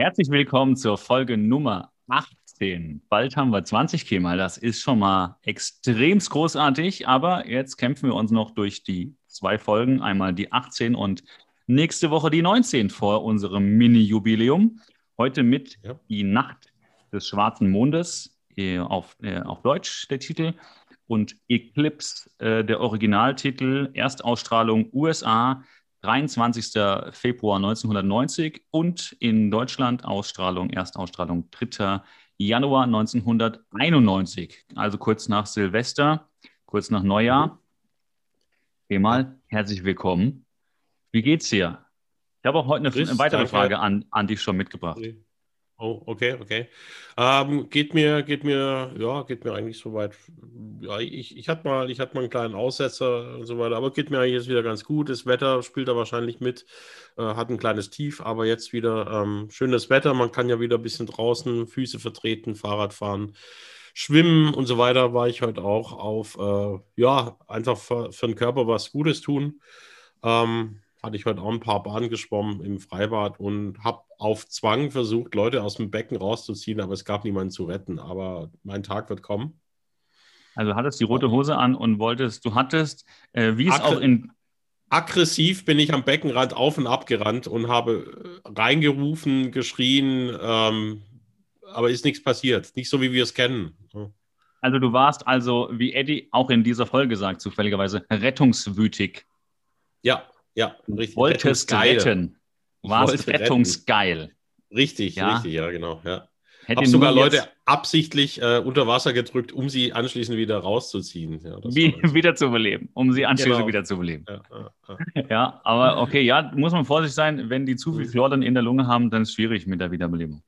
Herzlich willkommen zur Folge Nummer 18. Bald haben wir 20 Kemal. Das ist schon mal extrem großartig, aber jetzt kämpfen wir uns noch durch die zwei Folgen. Einmal die 18 und nächste Woche die 19 vor unserem Mini-Jubiläum. Heute mit ja. Die Nacht des schwarzen Mondes äh, auf, äh, auf Deutsch der Titel und Eclipse äh, der Originaltitel, Erstausstrahlung USA 23. Februar 1990 und in Deutschland Ausstrahlung, Erstausstrahlung 3. Januar 1991, also kurz nach Silvester, kurz nach Neujahr. Mal herzlich willkommen. Wie geht's dir? Ich habe auch heute eine, eine weitere Frage an, an dich schon mitgebracht. Oh, okay, okay. Ähm, geht mir, geht mir, ja, geht mir eigentlich soweit. Ja, ich, ich hatte mal, ich hatte mal einen kleinen Aussetzer und so weiter, aber geht mir eigentlich jetzt wieder ganz gut. Das Wetter spielt da wahrscheinlich mit, äh, hat ein kleines Tief, aber jetzt wieder ähm, schönes Wetter. Man kann ja wieder ein bisschen draußen Füße vertreten, Fahrrad fahren, schwimmen und so weiter. War ich heute auch auf, äh, ja, einfach für, für den Körper was Gutes tun. Ähm, hatte ich heute auch ein paar Bahnen geschwommen im Freibad und habe auf Zwang versucht, Leute aus dem Becken rauszuziehen, aber es gab niemanden zu retten. Aber mein Tag wird kommen. Also hattest die rote Hose an und wolltest, du hattest, äh, wie es auch in. Aggressiv bin ich am Beckenrand auf und ab gerannt und habe reingerufen, geschrien, ähm, aber ist nichts passiert. Nicht so, wie wir es kennen. Also du warst also, wie Eddie auch in dieser Folge sagt, zufälligerweise rettungswütig. Ja, ja, richtig. Wolltest retten. Warst rettungsgeil. Retten. Richtig, ja. richtig, ja, genau. Ja. Hätte sogar Leute absichtlich äh, unter Wasser gedrückt, um sie anschließend wieder rauszuziehen. Ja, Wie, wieder zu beleben, um sie anschließend genau. wieder zu beleben. Ja, ja, ja, aber okay, ja, muss man vorsichtig sein, wenn die zu viel Chlor dann in der Lunge haben, dann ist es schwierig mit der Wiederbelebung.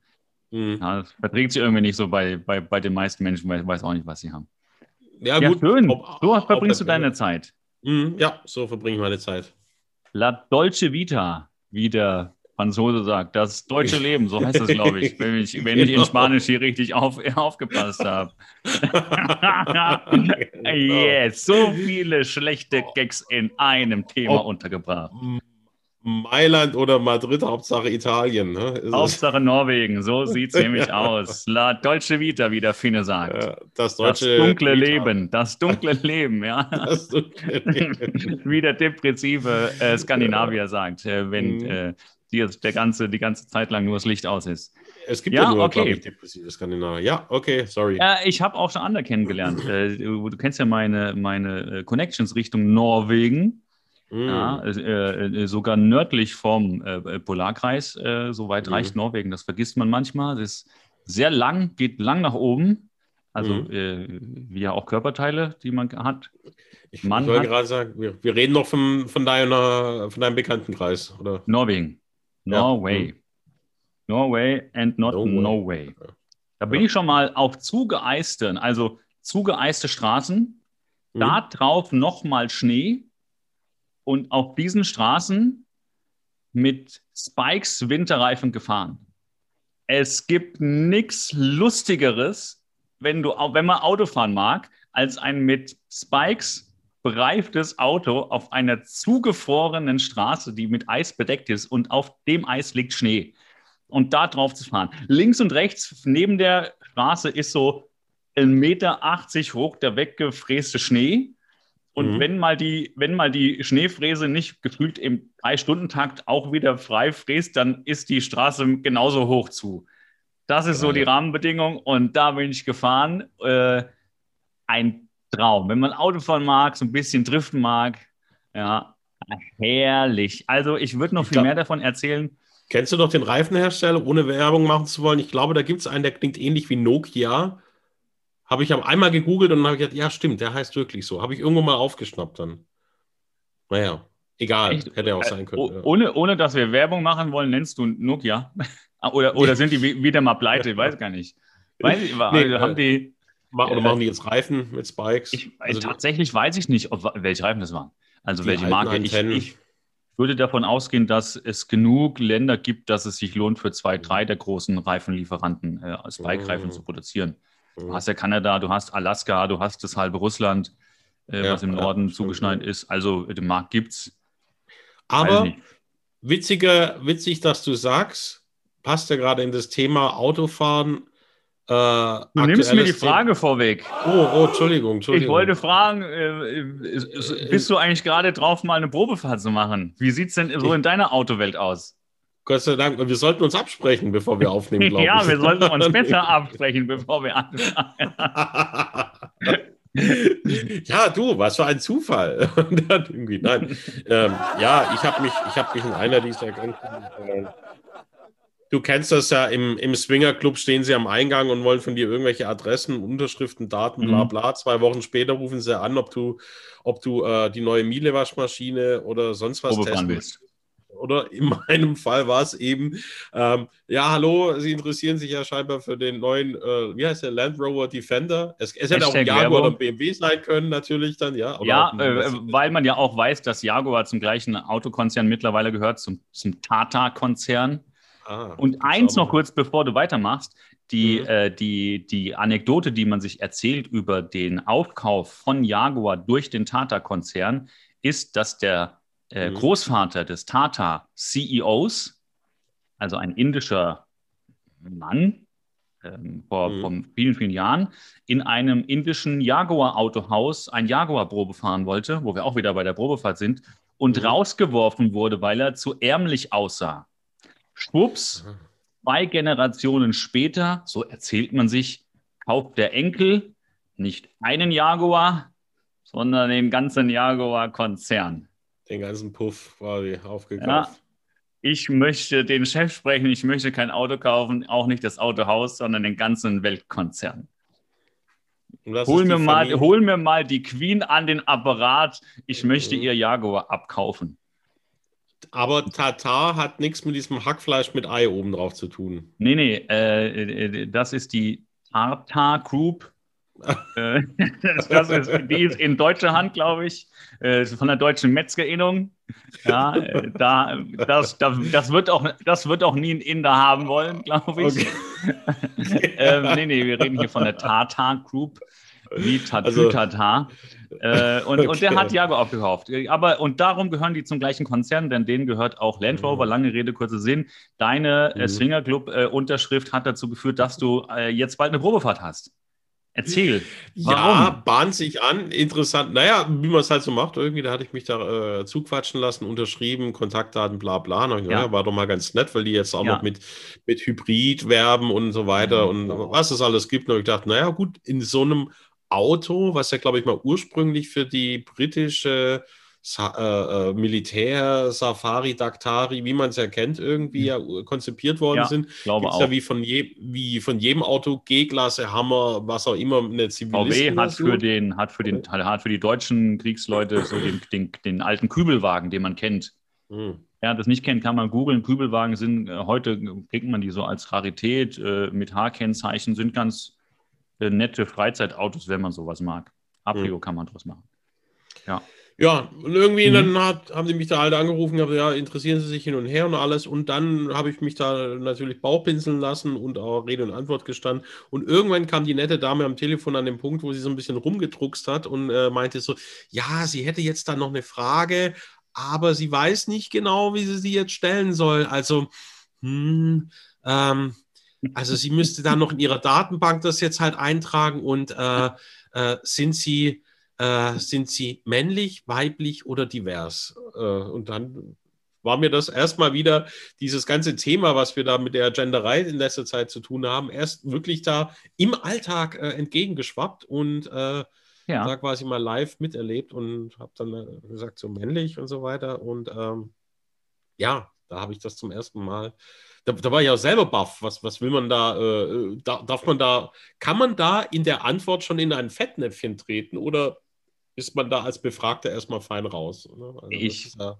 Mhm. Das verträgt sich irgendwie nicht so bei, bei, bei den meisten Menschen, weil ich weiß auch nicht, was sie haben. Ja, gut. schön. Ob, so verbringst ob, du deine Zeit. Mhm, ja, so verbringe ich meine Zeit. La Dolce Vita, wie der Franzose sagt. Das deutsche Leben, so heißt das, glaube ich, wenn ich, wenn ich in genau. Spanisch hier richtig auf, aufgepasst habe. yes, so viele schlechte Gags in einem Thema untergebracht. Mailand oder Madrid, Hauptsache Italien. Ne? Hauptsache Norwegen, so sieht es nämlich aus. La Deutsche Vita, wie der Finne sagt. Ja, das, das dunkle Vita. Leben, das dunkle Leben, ja. Das dunkle Leben. wie der depressive äh, Skandinavier sagt, äh, wenn mhm. äh, die, der ganze, die ganze Zeit lang nur das Licht aus ist. Es gibt ja, ja nur, okay. ich, depressive Skandinavier. Ja, okay, sorry. Ja, ich habe auch schon andere kennengelernt. Äh, du, du, kennst ja meine, meine äh, Connections Richtung Norwegen. Mm. Ja, äh, äh, sogar nördlich vom äh, Polarkreis, äh, so weit mm. reicht Norwegen. Das vergisst man manchmal. Das ist sehr lang, geht lang nach oben. Also mm. wie ja auch Körperteile, die man hat. Ich man wollte gerade sagen, wir, wir, reden noch von, von, deiner, von deinem Bekanntenkreis, oder? Norwegen. Norway. Ja. Norway and not no, no way. Da bin ja. ich schon mal auf zugeeisten, also zugeeiste Straßen, mhm. da drauf nochmal Schnee und auf diesen Straßen mit Spikes Winterreifen gefahren. Es gibt nichts Lustigeres, wenn, du, wenn man Autofahren mag, als ein mit Spikes bereiftes Auto auf einer zugefrorenen Straße, die mit Eis bedeckt ist und auf dem Eis liegt Schnee. Und da drauf zu fahren. Links und rechts neben der Straße ist so ein Meter 80 hoch der weggefräste Schnee. Und mhm. wenn, mal die, wenn mal die Schneefräse nicht gefühlt im Drei-Stunden-Takt auch wieder frei fräst, dann ist die Straße genauso hoch zu. Das ist so die Rahmenbedingung. Und da bin ich gefahren. Äh, ein Traum. Wenn man Autofahren mag, so ein bisschen driften mag, ja, herrlich. Also ich würde noch ich viel glaub, mehr davon erzählen. Kennst du noch den Reifenhersteller, ohne Werbung machen zu wollen? Ich glaube, da gibt es einen, der klingt ähnlich wie Nokia. Habe ich einmal gegoogelt und dann habe ich gedacht, ja, stimmt, der heißt wirklich so. Habe ich irgendwo mal aufgeschnappt dann. Naja, egal, Echt? hätte auch sein können. Oh, ja. Ohne, ohne dass wir Werbung machen wollen, nennst du Nokia? oder, oder sind die wieder mal pleite? Ich weiß gar nicht. Weiß ich, nee, haben die. Oder machen die jetzt Reifen mit Spikes? Ich, also tatsächlich weiß ich nicht, ob, welche Reifen das waren. Also welche Marke. Ich, ich, würde davon ausgehen, dass es genug Länder gibt, dass es sich lohnt, für zwei, drei der großen Reifenlieferanten äh, Spike-Reifen mhm. zu produzieren. Du mhm. hast ja Kanada, du hast Alaska, du hast das halbe Russland, äh, ja, was im Norden ja, zugeschneit ja. ist. Also den Markt gibt es. Aber witziger, witzig, dass du sagst, passt ja gerade in das Thema Autofahren. Äh, du nimmst mir die Frage Thema. vorweg. Oh, oh, Entschuldigung, Entschuldigung. Ich wollte fragen, äh, bist du eigentlich gerade drauf, mal eine Probefahrt zu machen? Wie sieht es denn so in deiner Autowelt aus? Gott sei Dank, wir sollten uns absprechen, bevor wir aufnehmen, glaube ja, ich. Ja, wir sollten uns besser absprechen, bevor wir anfangen. ja, du, was für ein Zufall. Nein, ähm, ja, ich habe mich, hab mich in einer dieser äh, Du kennst das ja, im, im Swinger-Club stehen sie am Eingang und wollen von dir irgendwelche Adressen, Unterschriften, Daten, bla mhm. bla. Zwei Wochen später rufen sie an, ob du, ob du äh, die neue Miele-Waschmaschine oder sonst was testen willst oder in meinem Fall war es eben, ähm, ja, hallo, Sie interessieren sich ja scheinbar für den neuen, äh, wie heißt der, Land Rover Defender. Es, es hätte auch ein Jaguar oder ein BMW sein können, natürlich dann, ja. ja, äh, weil man ja auch weiß, dass Jaguar zum gleichen Autokonzern mittlerweile gehört, zum, zum Tata-Konzern. Ah, Und eins noch kurz, bevor du weitermachst. Die, mhm. äh, die, die Anekdote, die man sich erzählt über den Aufkauf von Jaguar durch den Tata-Konzern, ist, dass der äh, mhm. Großvater des Tata CEOs, also ein indischer Mann ähm, vor, mhm. vor vielen, vielen Jahren, in einem indischen Jaguar-Autohaus ein Jaguar-Probe fahren wollte, wo wir auch wieder bei der Probefahrt sind, und mhm. rausgeworfen wurde, weil er zu ärmlich aussah. Schwupps, zwei Generationen später, so erzählt man sich, kauft der Enkel nicht einen Jaguar, sondern den ganzen Jaguar-Konzern den ganzen Puff quasi aufgekauft. Ja, ich möchte den Chef sprechen, ich möchte kein Auto kaufen, auch nicht das Autohaus, sondern den ganzen Weltkonzern. Hol mir, mal, hol mir mal die Queen an den Apparat, ich möchte ihr Jaguar abkaufen. Aber Tata hat nichts mit diesem Hackfleisch mit Ei oben drauf zu tun. Nee, nee, äh, äh das ist die Tata Group das ist, die ist in deutscher Hand, glaube ich, äh, von der deutschen Metzgerinnung. Ja, äh, da, das, das, das, wird auch, das wird auch nie ein Inder haben wollen, glaube ich. Okay. ähm, nee, nee, wir reden hier von der Tata Group, wie Tatu Tata. Also, und, okay. und der hat Jaguar aufgekauft. Aber, und darum gehören die zum gleichen Konzern, denn denen gehört auch Land Rover. Mhm. Lange Rede, kurzer Sinn. Deine mhm. Swinger Club-Unterschrift hat dazu geführt, dass du jetzt bald eine Probefahrt hast. Erzähl. Warum? Ja, bahnt sich an. Interessant. Naja, wie man es halt so macht, irgendwie, da hatte ich mich da äh, zuquatschen lassen, unterschrieben, Kontaktdaten, bla bla. Und, ja. ja. war doch mal ganz nett, weil die jetzt auch ja. noch mit, mit Hybrid werben und so weiter und was es alles gibt. Und ich dachte, naja, gut, in so einem Auto, was ja, glaube ich, mal ursprünglich für die britische Sa äh, äh, Militär, Safari, Daktari, wie man es ja kennt, irgendwie ja konzipiert worden ja, sind. Glaube Gibt's auch. ja wie von, je, wie von jedem Auto G-Klasse, Hammer, was auch immer, eine Zivilistin. VW hat für, den, hat, für den, hat für die deutschen Kriegsleute so den, den, den alten Kübelwagen, den man kennt. Hm. Wer das nicht kennt, kann man googeln. Kübelwagen sind, äh, heute kriegt man die so als Rarität äh, mit H-Kennzeichen, sind ganz äh, nette Freizeitautos, wenn man sowas mag. Abrio hm. kann man draus machen. Ja. Ja, und irgendwie mhm. dann hat, haben sie mich da halt angerufen, gesagt, ja, interessieren sie sich hin und her und alles. Und dann habe ich mich da natürlich Bauchpinseln lassen und auch Rede und Antwort gestanden. Und irgendwann kam die nette Dame am Telefon an den Punkt, wo sie so ein bisschen rumgedruckst hat und äh, meinte so, ja, sie hätte jetzt da noch eine Frage, aber sie weiß nicht genau, wie sie sie jetzt stellen soll. Also, hm, ähm, also sie müsste da noch in ihrer Datenbank das jetzt halt eintragen und äh, äh, sind sie äh, sind sie männlich, weiblich oder divers? Äh, und dann war mir das erstmal wieder dieses ganze Thema, was wir da mit der Genderei in letzter Zeit zu tun haben, erst wirklich da im Alltag äh, entgegengeschwappt und äh, ja. da quasi mal live miterlebt und habe dann äh, gesagt, so männlich und so weiter. Und ähm, ja, da habe ich das zum ersten Mal. Da, da, war ich auch selber baff. Was, was will man da, äh, da? Darf man da, kann man da in der Antwort schon in ein Fettnäpfchen treten oder ist man da als Befragter erstmal fein raus. Ne? Also ich, ja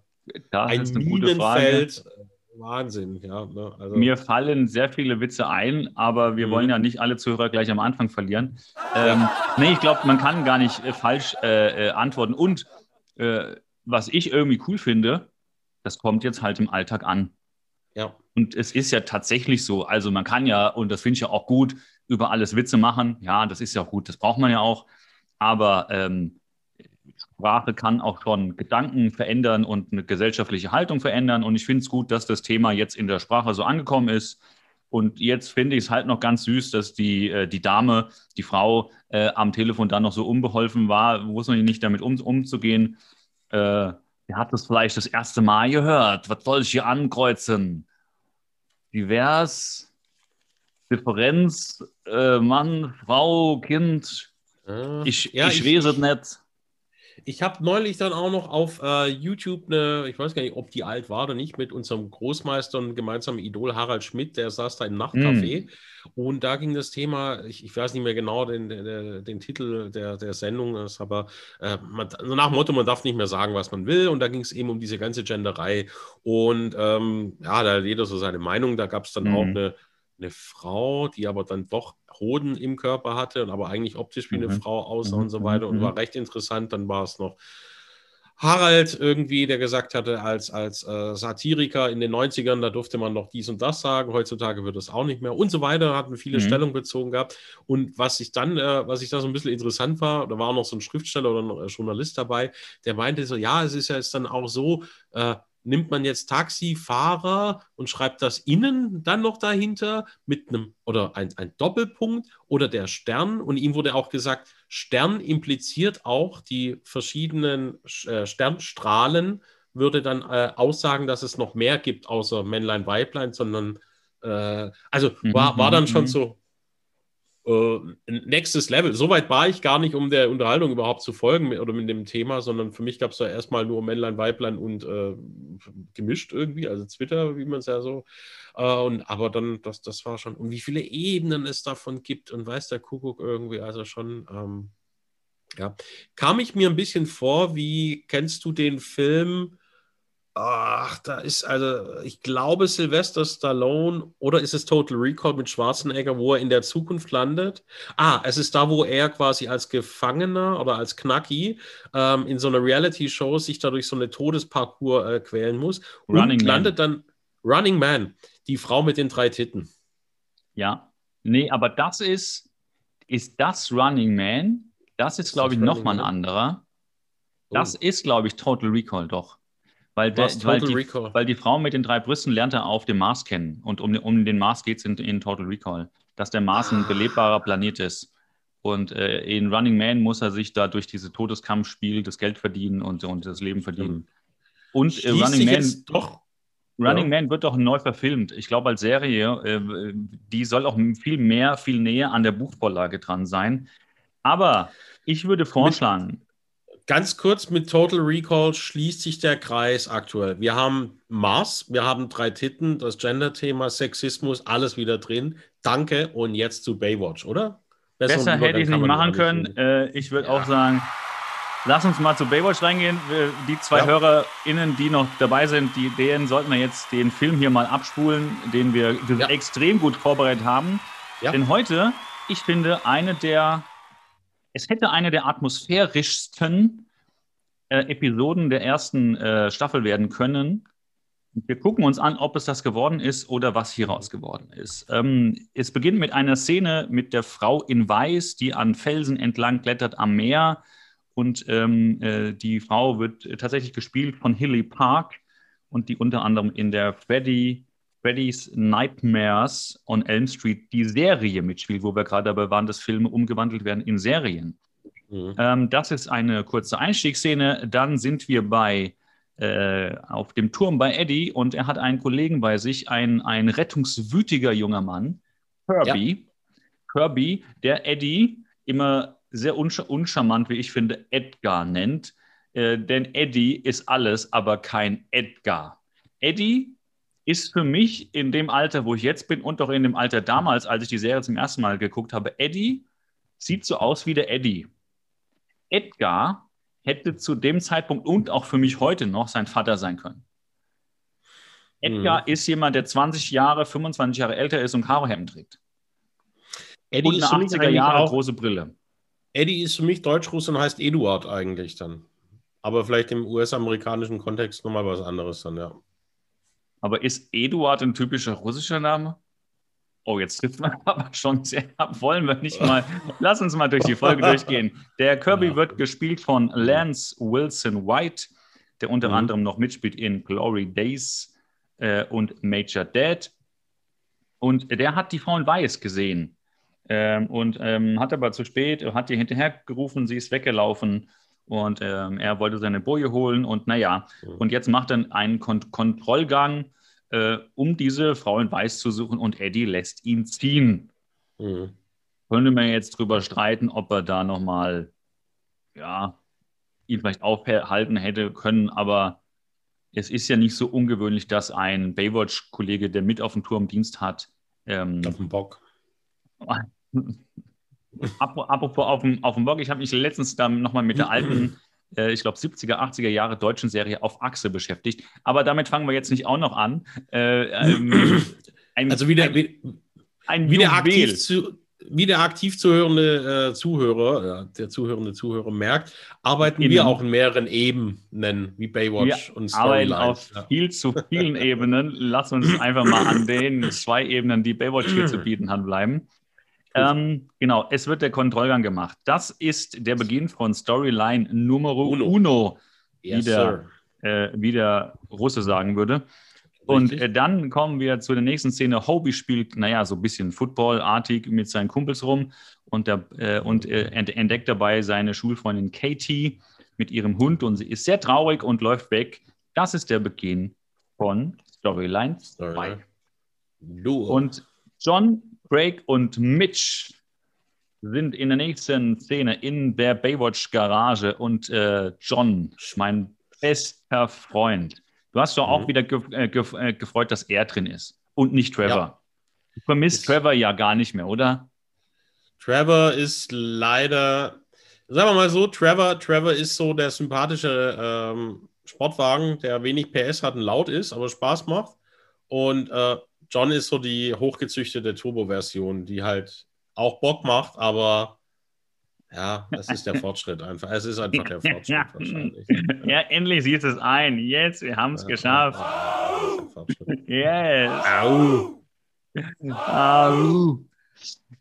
da ein Minenfeld. Äh, Wahnsinn, ja. Ne? Also, Mir fallen sehr viele Witze ein, aber wir mhm. wollen ja nicht alle Zuhörer gleich am Anfang verlieren. Ähm, nee, ich glaube, man kann gar nicht äh, falsch äh, äh, antworten. Und äh, was ich irgendwie cool finde, das kommt jetzt halt im Alltag an. Ja. Und es ist ja tatsächlich so. Also man kann ja, und das finde ich ja auch gut, über alles Witze machen. Ja, das ist ja auch gut, das braucht man ja auch. Aber ähm, Sprache kann auch schon Gedanken verändern und eine gesellschaftliche Haltung verändern. Und ich finde es gut, dass das Thema jetzt in der Sprache so angekommen ist. Und jetzt finde ich es halt noch ganz süß, dass die, äh, die Dame, die Frau äh, am Telefon dann noch so unbeholfen war, wusste nicht damit um, umzugehen. Äh, er hat das vielleicht das erste Mal gehört. Was soll ich hier ankreuzen? Divers, Differenz, äh, Mann, Frau, Kind. Äh, ich, ja, ich, ich weiß es nicht. Ich habe neulich dann auch noch auf äh, YouTube eine, ich weiß gar nicht, ob die alt war oder nicht, mit unserem Großmeister und gemeinsamen Idol Harald Schmidt, der saß da im Nachtcafé. Mm. Und da ging das Thema, ich, ich weiß nicht mehr genau den, den, den Titel der, der Sendung, ist, aber äh, man, nach dem Motto, man darf nicht mehr sagen, was man will. Und da ging es eben um diese ganze Genderei. Und ähm, ja, da hat jeder so seine Meinung. Da gab es dann mm. auch eine, eine Frau, die aber dann doch Hoden im Körper hatte und aber eigentlich optisch wie eine mhm. Frau aussah mhm. und so weiter und mhm. war recht interessant. Dann war es noch Harald irgendwie, der gesagt hatte, als, als äh, Satiriker in den 90ern, da durfte man noch dies und das sagen, heutzutage wird es auch nicht mehr und so weiter, hatten viele mhm. Stellung bezogen gehabt. Und was ich dann, äh, was ich da so ein bisschen interessant war, da war auch noch so ein Schriftsteller oder ein Journalist dabei, der meinte so, ja, es ist ja jetzt dann auch so, äh, nimmt man jetzt Taxifahrer und schreibt das innen dann noch dahinter mit einem oder ein, ein Doppelpunkt oder der Stern. Und ihm wurde auch gesagt, Stern impliziert auch die verschiedenen äh, Sternstrahlen, würde dann äh, aussagen, dass es noch mehr gibt außer Männlein, Weiblein, sondern äh, also war, war dann schon mhm. so äh, nächstes Level. Soweit war ich gar nicht, um der Unterhaltung überhaupt zu folgen oder mit dem Thema, sondern für mich gab es da erstmal nur Männlein, Weiblein und äh, gemischt irgendwie, also Twitter, wie man es ja so. Äh, und, aber dann, das, das war schon, und wie viele Ebenen es davon gibt und weiß der Kuckuck irgendwie, also schon. Ähm, ja, kam ich mir ein bisschen vor, wie kennst du den Film Ach, da ist also, ich glaube Sylvester Stallone oder ist es Total Recall mit Schwarzenegger, wo er in der Zukunft landet? Ah, es ist da, wo er quasi als Gefangener oder als Knacki ähm, in so einer Reality-Show sich dadurch so eine Todesparcours äh, quälen muss und Running landet Man. dann Running Man, die Frau mit den drei Titten. Ja, nee, aber das ist, ist das Running Man? Das ist, glaube ich, nochmal ein anderer. Das oh. ist, glaube ich, Total Recall doch. Weil, der, weil, die, weil, die, Frau mit den drei Brüsten lernt er auf dem Mars kennen. Und um, um den Mars geht es in, in, Total Recall. Dass der Mars ein ah. belebbarer Planet ist. Und äh, in Running Man muss er sich da durch diese Todeskampfspiel das Geld verdienen und, und das Leben verdienen. Und äh, Running Man. Doch. Running ja. Man wird doch neu verfilmt. Ich glaube, als Serie, äh, die soll auch viel mehr, viel näher an der Buchvorlage dran sein. Aber ich würde vorschlagen, ganz kurz mit Total Recall schließt sich der Kreis aktuell. Wir haben Mars, wir haben drei Titten, das Gender-Thema, Sexismus, alles wieder drin. Danke und jetzt zu Baywatch, oder? Besser, Besser hätte ich es nicht machen können. Äh, ich würde ja. auch sagen, lass uns mal zu Baywatch reingehen. Die zwei ja. HörerInnen, die noch dabei sind, die, denen sollten wir jetzt den Film hier mal abspulen, den wir ja. extrem gut vorbereitet haben. Denn heute, ich finde, eine der es hätte eine der atmosphärischsten äh, Episoden der ersten äh, Staffel werden können. Wir gucken uns an, ob es das geworden ist oder was hieraus geworden ist. Ähm, es beginnt mit einer Szene mit der Frau in Weiß, die an Felsen entlang klettert am Meer. Und ähm, äh, die Frau wird tatsächlich gespielt von Hilly Park und die unter anderem in der Freddy Freddy's Nightmares on Elm Street die Serie mitspielt, wo wir gerade dabei waren, dass Filme umgewandelt werden in Serien. Mhm. Ähm, das ist eine kurze Einstiegsszene. Dann sind wir bei äh, auf dem Turm bei Eddie und er hat einen Kollegen bei sich, ein, ein rettungswütiger junger Mann, Kirby. Ja. Kirby, der Eddie immer sehr unsch uncharmant, wie ich finde, Edgar nennt. Äh, denn Eddie ist alles, aber kein Edgar. Eddie ist für mich in dem Alter, wo ich jetzt bin und auch in dem Alter damals, als ich die Serie zum ersten Mal geguckt habe, Eddie sieht so aus wie der Eddie. Edgar hätte zu dem Zeitpunkt und auch für mich heute noch sein Vater sein können. Edgar mhm. ist jemand, der 20 Jahre, 25 Jahre älter ist und Karohemden trägt. Eddie und eine 80er Jahre auch, große Brille. Eddie ist für mich Deutsch-Russ und heißt Eduard eigentlich dann. Aber vielleicht im US-amerikanischen Kontext nochmal was anderes dann, ja. Aber ist Eduard ein typischer russischer Name? Oh, jetzt trifft man aber schon sehr ab. Wollen wir nicht mal. Lass uns mal durch die Folge durchgehen. Der Kirby wird gespielt von Lance Wilson White, der unter mhm. anderem noch mitspielt in Glory Days äh, und Major Dad. Und der hat die Frau in Weiß gesehen. Ähm, und ähm, hat aber zu spät, hat ihr hinterher gerufen, sie ist weggelaufen und ähm, er wollte seine Boje holen und naja, mhm. und jetzt macht er einen Kont Kontrollgang, äh, um diese Frau in Weiß zu suchen und Eddie lässt ihn ziehen. Mhm. Könnte man jetzt drüber streiten, ob er da nochmal, ja, ihn vielleicht aufhalten hätte können, aber es ist ja nicht so ungewöhnlich, dass ein Baywatch-Kollege, der mit auf dem Turm Dienst hat, ähm, auf dem Bock. Apropos auf dem, auf dem Bock, ich habe mich letztens dann nochmal mit der alten, äh, ich glaube 70er, 80er Jahre deutschen Serie auf Achse beschäftigt. Aber damit fangen wir jetzt nicht auch noch an. Äh, ähm, ein, also wieder, ein, ein wieder aktiv zu, wie der aktiv zuhörende äh, Zuhörer, der zuhörende Zuhörer merkt, arbeiten Innen. wir auch in mehreren Ebenen, wie Baywatch wir und Storyline. Auf ja. viel zu vielen Ebenen. Lass uns einfach mal an den zwei Ebenen, die Baywatch hier zu bieten hat, bleiben. Ähm, genau, es wird der Kontrollgang gemacht. Das ist der Beginn von Storyline Numero Uno, Uno yes, wie, der, äh, wie der Russe sagen würde. Und äh, dann kommen wir zu der nächsten Szene. Hobie spielt, naja, so ein bisschen Football-artig mit seinen Kumpels rum und, der, äh, und äh, entdeckt dabei seine Schulfreundin Katie mit ihrem Hund und sie ist sehr traurig und läuft weg. Das ist der Beginn von Storyline 2. Und John, Craig und Mitch sind in der nächsten Szene in der Baywatch-Garage und äh, John, mein bester Freund, Du hast doch auch mhm. wieder ge äh, ge äh, gefreut, dass er drin ist und nicht Trevor. Ja. Du vermisst Trevor ja gar nicht mehr, oder? Trevor ist leider, sagen wir mal so, Trevor, Trevor ist so der sympathische ähm, Sportwagen, der wenig PS hat und laut ist, aber Spaß macht. Und äh, John ist so die hochgezüchtete Turbo-Version, die halt auch Bock macht, aber ja, es ist der Fortschritt einfach. Es ist einfach der Fortschritt ja. wahrscheinlich. Ja, endlich sieht es ein. Jetzt, wir haben es ja, geschafft. Yes. Au. Au.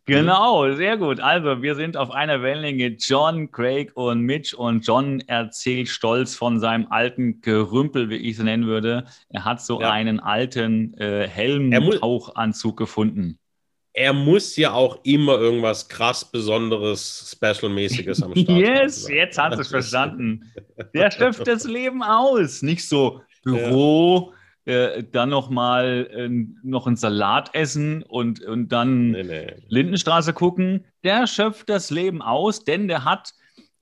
Genau, sehr gut. Also, wir sind auf einer Wellenlänge. John, Craig und Mitch. Und John erzählt stolz von seinem alten Gerümpel, wie ich es nennen würde. Er hat so ja. einen alten äh, Helmtauchanzug gefunden er muss ja auch immer irgendwas krass Besonderes, Special-mäßiges am Start yes, haben. jetzt hat es verstanden. Der schöpft das Leben aus. Nicht so Büro, ja. Äh, dann noch mal äh, noch einen Salat essen und, und dann nee, nee. Lindenstraße gucken. Der schöpft das Leben aus, denn der hat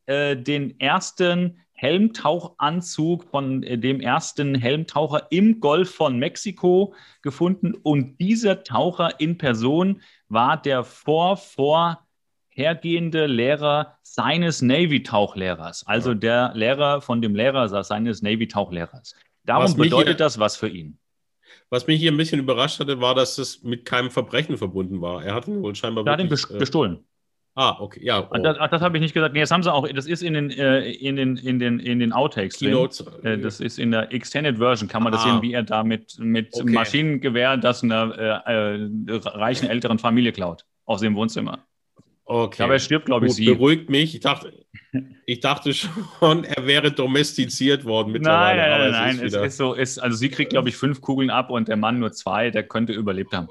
äh, den ersten Helmtauchanzug von äh, dem ersten Helmtaucher im Golf von Mexiko gefunden. Und dieser Taucher in Person war der vor, vorhergehende Lehrer seines Navy-Tauchlehrers. Also der Lehrer von dem Lehrer seines Navy-Tauchlehrers. Darum bedeutet hier, das was für ihn. Was mich hier ein bisschen überrascht hatte, war, dass es mit keinem Verbrechen verbunden war. Er hat ihn wohl scheinbar. Er hat ihn bestohlen. Äh, Ah, okay, ja. Oh. Das, das habe ich nicht gesagt. Nee, das haben sie auch, das ist in den, äh, in den, in den, in den Outtakes. Keynotes. Äh, das ist in der Extended Version, kann man ah. das sehen, wie er da mit, mit okay. Maschinengewehr das einer äh, äh, reichen älteren Familie klaut. Aus dem Wohnzimmer. Okay. Aber er stirbt, glaube ich, sie. Beruhigt mich. Ich dachte, ich dachte schon, er wäre domestiziert worden mittlerweile. Nein, nein, nein. nein. Es, ist, es ist so, ist, also sie kriegt, glaube ich, fünf Kugeln ab und der Mann nur zwei. Der könnte überlebt haben.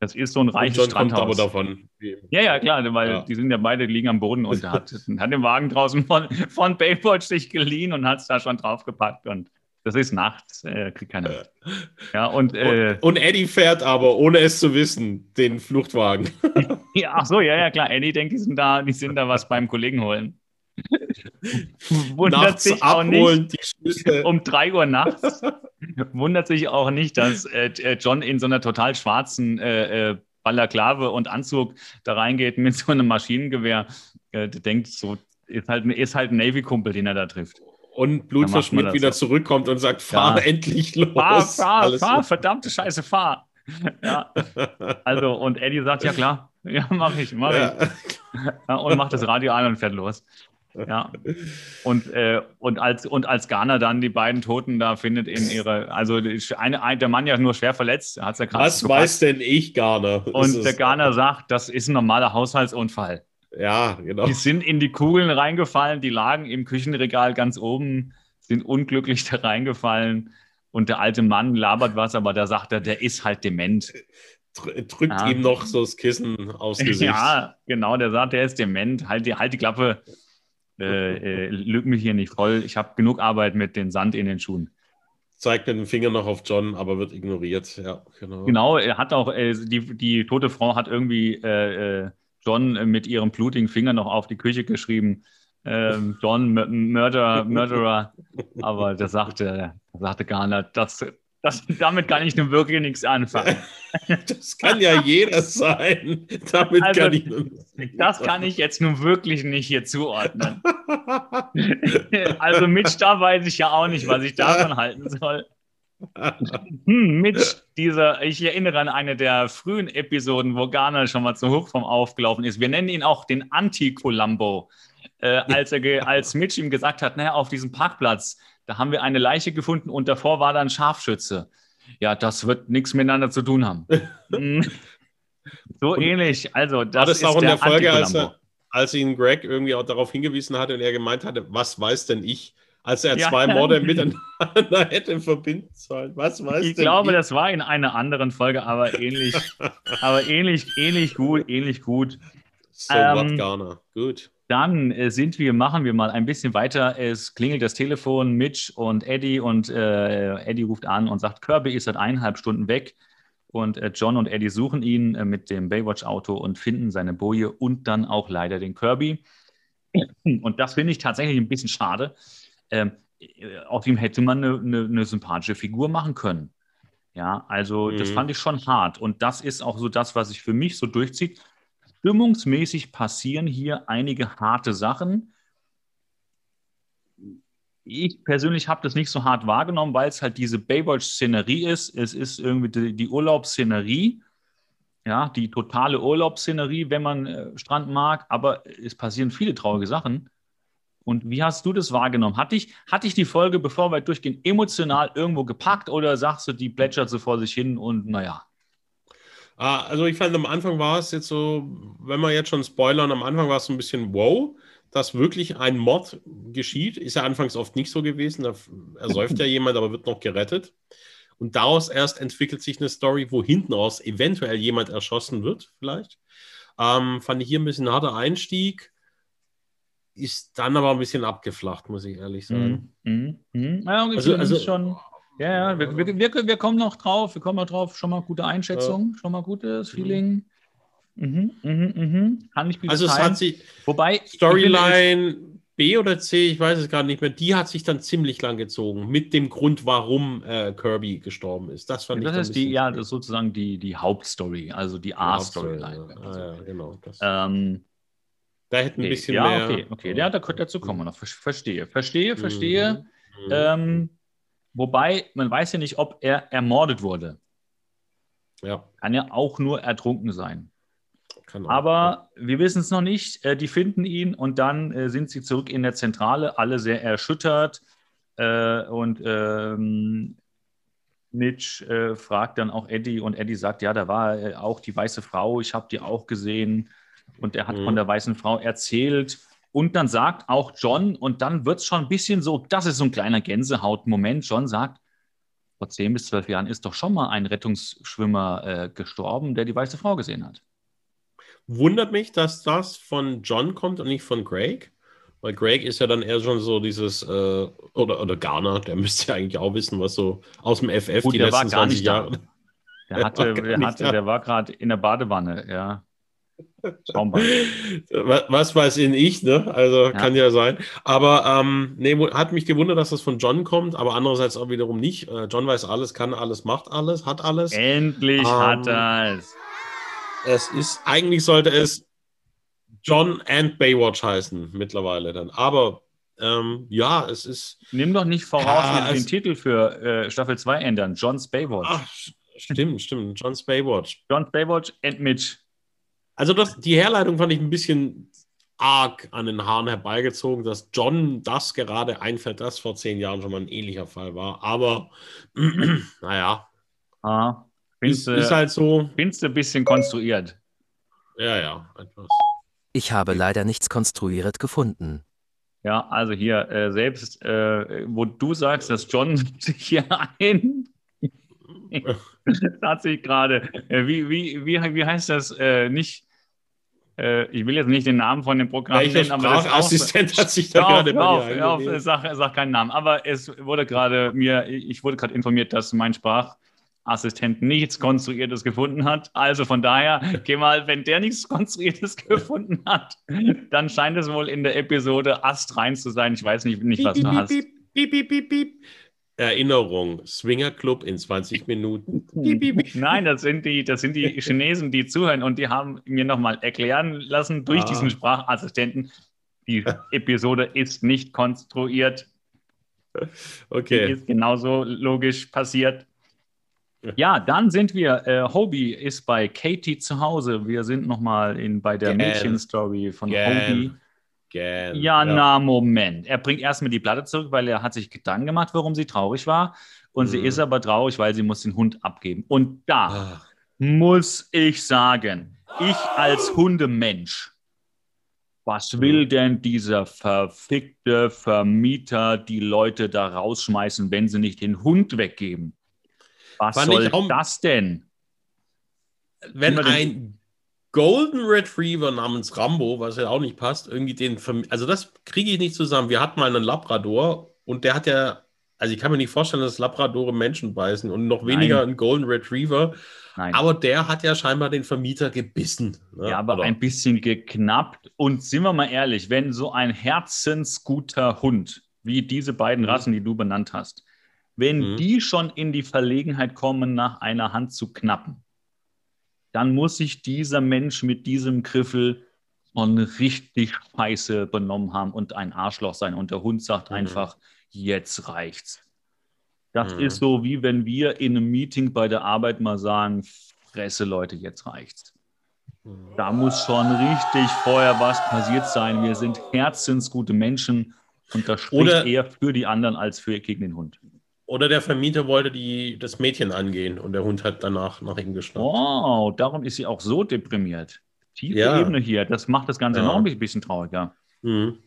Das ist so ein reiches und Strandhaus. aber davon. Ja, ja, klar, weil ja. die sind ja beide liegen am Boden und hat, hat den Wagen draußen von, von Baywatch sich geliehen und hat es da schon draufgepackt und das ist nachts, äh, kriegt keiner. Ja, und, äh, und, und, Eddie fährt aber, ohne es zu wissen, den Fluchtwagen. ja, ach so, ja, ja, klar. Eddie denkt, die sind da, die sind da was beim Kollegen holen. Wundert nachts sich auch abholen, nicht, um 3 Uhr nachts wundert sich auch nicht, dass äh, äh, John in so einer total schwarzen äh, äh, Balaklave und Anzug da reingeht mit so einem Maschinengewehr. Äh, denkt, so ist halt, ist halt ein Navy-Kumpel, den er da trifft. Und blutverschmiert wieder so. zurückkommt und sagt, fahr ja. endlich los. Fahr, fahr, Alles fahr, so. verdammte Scheiße, fahr. Ja. Also, und Eddie sagt, ja klar, ja, mach ich, mach ja. ich. Und macht das Radio an und fährt los. Ja. Und, äh, und, als, und als Ghana dann die beiden Toten da findet in ihre, also eine, ein, der Mann ja nur schwer verletzt, hat's ja Was gepackt. weiß denn ich, Ghana? Und der Ghana sagt, das ist ein normaler Haushaltsunfall. Ja, genau. Die sind in die Kugeln reingefallen, die lagen im Küchenregal ganz oben, sind unglücklich da reingefallen. Und der alte Mann labert was, aber da sagt er, der ist halt dement. drückt ja. ihm noch so das Kissen aufs Gesicht. Ja, genau, der sagt, der ist dement, halt die, halt die Klappe, äh, äh, lüg mich hier nicht voll, ich habe genug Arbeit mit dem Sand in den Schuhen. Zeigt mit dem Finger noch auf John, aber wird ignoriert, ja, genau. Genau, er hat auch, äh, die, die tote Frau hat irgendwie äh, äh, John mit ihrem blutigen Finger noch auf die Küche geschrieben, ähm, John Murder, Murderer, aber der sagte, sagte gar nicht, das, das, damit kann ich nun wirklich nichts anfangen. Das kann ja jeder sein. Damit also, kann ich das kann ich jetzt nun wirklich nicht hier zuordnen. also Mitch, da weiß ich ja auch nicht, was ich davon halten soll. Hm, Mitch, dieser, ich erinnere an eine der frühen Episoden, wo Garner schon mal zu hoch vom aufgelaufen ist. Wir nennen ihn auch den Anti-Columbo. Äh, als, er, als Mitch ihm gesagt hat, naja, auf diesem Parkplatz, da haben wir eine Leiche gefunden und davor war da ein Scharfschütze. Ja, das wird nichts miteinander zu tun haben. Hm. so und ähnlich. Also, das, war das ist auch in der, der Folge, als, er, als ihn Greg irgendwie auch darauf hingewiesen hatte und er gemeint hatte, was weiß denn ich? Als er ja. zwei Morde miteinander hätte verbinden sollen. Was weiß Ich glaube, ich? das war in einer anderen Folge, aber ähnlich, aber ähnlich, ähnlich gut, ähnlich gut. So ähm, what, Garner. Gut. Dann äh, sind wir, machen wir mal ein bisschen weiter. Es klingelt das Telefon, Mitch und Eddie und äh, Eddie ruft an und sagt, Kirby ist seit eineinhalb Stunden weg. Und äh, John und Eddie suchen ihn äh, mit dem Baywatch-Auto und finden seine Boje und dann auch leider den Kirby. Und das finde ich tatsächlich ein bisschen schade. Ähm, äh, aus ihm hätte man eine, eine, eine, sympathische Figur machen können. Ja, also mhm. das fand ich schon hart. Und das ist auch so das, was sich für mich so durchzieht stimmungsmäßig passieren hier einige harte Sachen. Ich persönlich habe das nicht so hart wahrgenommen, weil es halt diese Baywatch-Szenerie ist. Es ist irgendwie die, die Urlaubsszenerie, ja, die totale Urlaubsszenerie, wenn man äh, Strand mag, aber es passieren viele traurige Sachen. Und wie hast du das wahrgenommen? Hat dich, hat dich die Folge, bevor wir durchgehen, emotional irgendwo gepackt oder sagst du, die plätschert so vor sich hin und naja? Ah, also ich fand am Anfang war es jetzt so, wenn wir jetzt schon spoilern, am Anfang war es so ein bisschen wow, dass wirklich ein Mord geschieht. Ist ja anfangs oft nicht so gewesen. Da ersäuft ja jemand, aber wird noch gerettet. Und daraus erst entwickelt sich eine Story, wo hinten raus eventuell jemand erschossen wird, vielleicht. Ähm, fand ich hier ein bisschen harter Einstieg. Ist dann aber ein bisschen abgeflacht, muss ich ehrlich sagen. Mm, mm, mm. Ja, also, also schon ja, ja, wir, wir, wir, wir, kommen noch drauf, wir kommen noch drauf. Schon mal gute Einschätzung, ja. schon mal gutes mhm. Feeling. Mhm, mhm, mhm. Kann ich Also es hat sich, Wobei, Storyline B oder C, ich weiß es gar nicht mehr, die hat sich dann ziemlich lang gezogen mit dem Grund, warum äh, Kirby gestorben ist. Das fand ja, ich Das ist die, ja, das ist sozusagen die, die Hauptstory, also die A-Storyline. Ah, ja, genau. Ähm, da hätte ein bisschen ja, mehr. Okay, okay. Ja, da könnte dazu kommen. Verstehe, verstehe, verstehe. Mhm. Ähm, Wobei, man weiß ja nicht, ob er ermordet wurde. Ja. Kann ja auch nur ertrunken sein. Auch, Aber ja. wir wissen es noch nicht. Äh, die finden ihn und dann äh, sind sie zurück in der Zentrale, alle sehr erschüttert. Äh, und ähm, Mitch äh, fragt dann auch Eddie und Eddie sagt, ja, da war äh, auch die weiße Frau, ich habe die auch gesehen. Und er hat mhm. von der weißen Frau erzählt. Und dann sagt auch John, und dann wird es schon ein bisschen so, das ist so ein kleiner Gänsehaut-Moment. John sagt, vor zehn bis zwölf Jahren ist doch schon mal ein Rettungsschwimmer äh, gestorben, der die weiße Frau gesehen hat. Wundert mich, dass das von John kommt und nicht von Greg. Weil Greg ist ja dann eher schon so dieses, äh, oder, oder Garner, der müsste ja eigentlich auch wissen, was so aus dem FF Gut, die letzten 20 Jahre. Der, hatte, der, hatte, der war gerade in der Badewanne, ja. Was weiß ich, ne? Also ja. kann ja sein. Aber ähm, nee, hat mich gewundert, dass das von John kommt, aber andererseits auch wiederum nicht. Äh, John weiß alles, kann alles, macht alles, hat alles. Endlich ähm, hat er es. Es ist, eigentlich sollte es John and Baywatch heißen, mittlerweile dann. Aber ähm, ja, es ist. Nimm doch nicht voraus, ja, den Titel für äh, Staffel 2 ändern. John's Baywatch. Ach, stimmt, stimmt. John's Baywatch. John's Baywatch and Mitch. Also das, die Herleitung fand ich ein bisschen arg an den Haaren herbeigezogen, dass John das gerade einfällt, das vor zehn Jahren schon mal ein ähnlicher Fall war. Aber naja. Ah, ist, ist halt so. Findest du ein bisschen konstruiert? Ja, ja, etwas. Ich habe leider nichts konstruiert gefunden. Ja, also hier, äh, selbst äh, wo du sagst, dass John sich hier ein das hat sich gerade, äh, wie, wie, wie, wie heißt das? Äh, nicht, äh, ich will jetzt nicht den Namen von dem Programm Welcher nennen, aber das Assistent hat sich da gerade auf, hör auf, auf, sag, sag keinen Namen. Aber es wurde gerade mir, ich wurde gerade informiert, dass mein Sprachassistent nichts Konstruiertes gefunden hat. Also von daher, geh mal, wenn der nichts Konstruiertes gefunden hat, dann scheint es wohl in der Episode astrein zu sein. Ich weiß nicht, nicht was du hast. Piep, piep, piep, piep. Erinnerung, Swinger Club in 20 Minuten. Nein, das sind die, das sind die Chinesen, die zuhören und die haben mir nochmal erklären lassen durch Ah. diesen Sprachassistenten, die Episode ist nicht konstruiert. Die Okay. ist genauso logisch passiert. Ja, dann sind wir, äh, Hobie ist bei Katie zu Hause. Wir sind nochmal in, bei der. Mädchenstory von Gern. Hobie. Gern. Ja, na, Moment. Er bringt erstmal die Platte zurück, weil er hat sich Gedanken gemacht, warum sie traurig war. Und sie Mhm. ist aber traurig, weil sie muss den Hund abgeben. Und da Ach, muss ich sagen, ich als Hundemensch, was will denn dieser verfickte Vermieter die Leute da rausschmeißen, wenn sie nicht den Hund weggeben? Was Fand soll das denn? wenn ein Golden Retriever namens Rambo, was ja auch nicht passt, irgendwie den, also das kriege ich nicht zusammen. Wir hatten mal einen Labrador und der hat ja, also ich kann mir nicht vorstellen, dass Labradore Menschen beißen und noch weniger Nein. ein Golden Retriever. Nein. Aber der hat ja scheinbar den Vermieter gebissen. ne? Ja, aber Oder- ein bisschen geknappt. Und sind wir mal ehrlich, wenn so ein herzensguter Hund, wie diese beiden Mhm. Rassen, die du benannt hast, wenn Mhm. die schon in die Verlegenheit kommen, nach einer Hand zu knappen, dann muss sich dieser Mensch mit diesem Griffel schon richtig scheiße benommen haben und ein Arschloch sein. Und der Hund sagt Mhm. einfach, jetzt reicht's. Das Mhm. ist so, wie wenn wir in einem Meeting bei der Arbeit mal sagen, Fresse Leute, jetzt reicht's. Da muss schon richtig vorher was passiert sein. Wir sind herzensgute Menschen und das spricht Oder- eher für die anderen als für gegen den Hund. Oder der Vermieter wollte die, das Mädchen angehen und der Hund hat danach nach ihm geschnappt. Oh, darum ist sie auch so deprimiert. Tiefe Ja. Ebene hier. Das macht das Ganze Ja. noch ein bisschen trauriger. Mhm.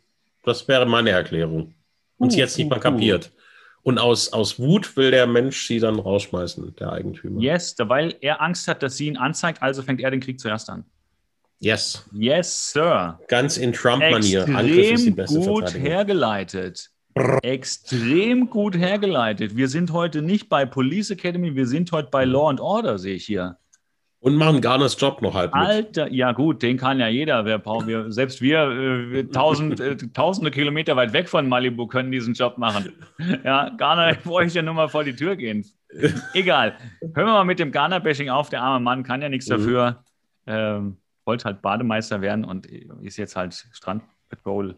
Das wäre meine Erklärung. Und sie Uh, jetzt nicht uh, mal kapiert. Und aus, aus Wut will der Mensch sie dann rausschmeißen, der Eigentümer. Yes, weil er Angst hat, dass sie ihn anzeigt, also fängt er den Krieg zuerst an. Yes. Yes, Sir. Ganz in Trump-Manier. Angriff ist die beste gut hergeleitet. Extrem gut hergeleitet. Wir sind heute nicht bei Police Academy, wir sind heute bei Law and Order, sehe ich hier. Und machen Garners Job noch halb mit. Alter, ja gut, den kann ja jeder. Wer braucht wir, selbst wir, äh, tausend, äh, tausende Kilometer weit weg von Malibu können diesen Job machen. Ja, Ghana bräuchte ja nur mal vor die Tür gehen. Egal. Hören wir mal mit dem Ghana-Bashing auf. Der arme Mann kann ja nichts Mhm. dafür. Ähm, wollte halt Bademeister werden und ist jetzt halt Strandpatrol.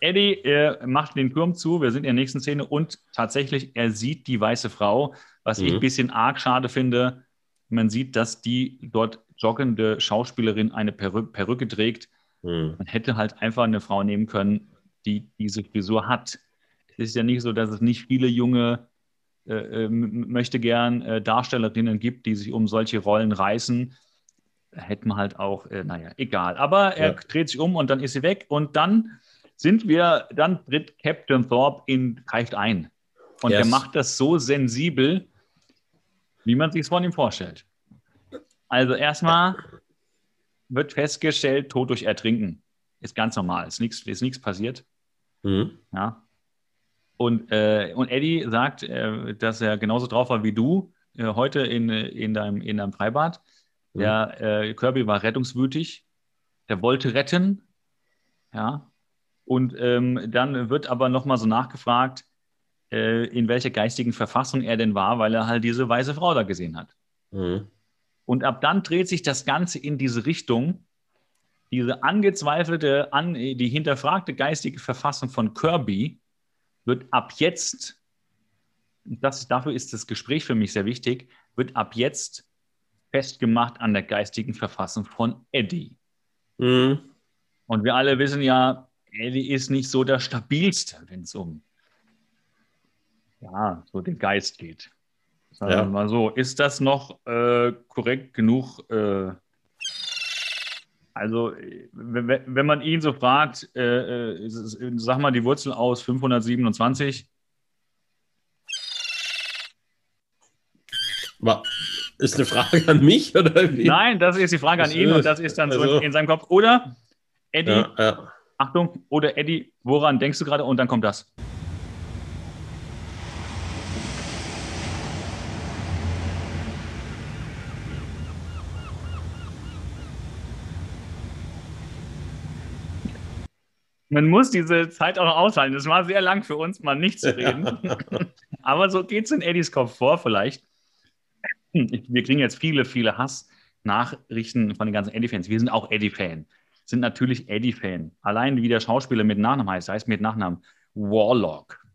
Eddie äh, macht den Turm zu. Wir sind in der nächsten Szene und tatsächlich, er sieht die weiße Frau, was ich Mhm. ein bisschen arg schade finde. Man sieht, dass die dort joggende Schauspielerin eine Perü Perücke trägt. Hm. Man hätte halt einfach eine Frau nehmen können, die diese Frisur hat. Es ist ja nicht so, dass es nicht viele junge äh, äh, möchte gern äh, Darstellerinnen gibt, die sich um solche Rollen reißen. Da hätte man halt auch, äh, naja, egal. Aber er Ja. dreht sich um und dann ist sie weg. Und dann sind wir, dann tritt Captain Thorpe in, greift ein. Und Yes. er macht das so sensibel, wie man sich es von ihm vorstellt. Also erstmal wird festgestellt, Tod durch Ertrinken. Ist ganz normal, ist nichts ist nichts passiert. Hm. Ja. Und, äh, und Eddie sagt, äh, dass er genauso drauf war wie du äh, heute in, in, deinem, in deinem Freibad. Der äh, Kirby war rettungswütig, der wollte retten. Ja. Und ähm, dann wird aber nochmal so nachgefragt, äh, in welcher geistigen Verfassung er denn war, weil er halt diese weiße Frau da gesehen hat. Hm. Und ab dann dreht sich das Ganze in diese Richtung. Diese angezweifelte, an, die hinterfragte geistige Verfassung von Kirby wird ab jetzt, das, dafür ist das Gespräch für mich sehr wichtig, wird ab jetzt festgemacht an der geistigen Verfassung von Eddie. Hm. Und wir alle wissen ja, Eddie ist nicht so der stabilste, wenn es um ja, so den Geist geht. Sagen Ja. wir mal so, ist das noch äh, korrekt genug? Äh, also, wenn, man ihn so fragt, äh, äh, sag mal die Wurzel aus 527. War, ist eine Frage an mich oder wie? Nein, das ist die Frage an ihn und das ist dann so also, in seinem Kopf. Oder Eddie, ja, ja. Achtung, oder Eddie, woran denkst du gerade? Und dann kommt das. Man muss diese Zeit auch noch aushalten. Das war sehr lang für uns, mal nicht zu reden. Aber so geht es in Eddies Kopf vor, vielleicht. Wir kriegen jetzt viele, viele Hassnachrichten von den ganzen Eddie-Fans. Wir sind auch Eddie-Fan. Sind natürlich Eddie-Fan. Allein wie der Schauspieler mit Nachnamen heißt, heißt mit Nachnamen Warlock.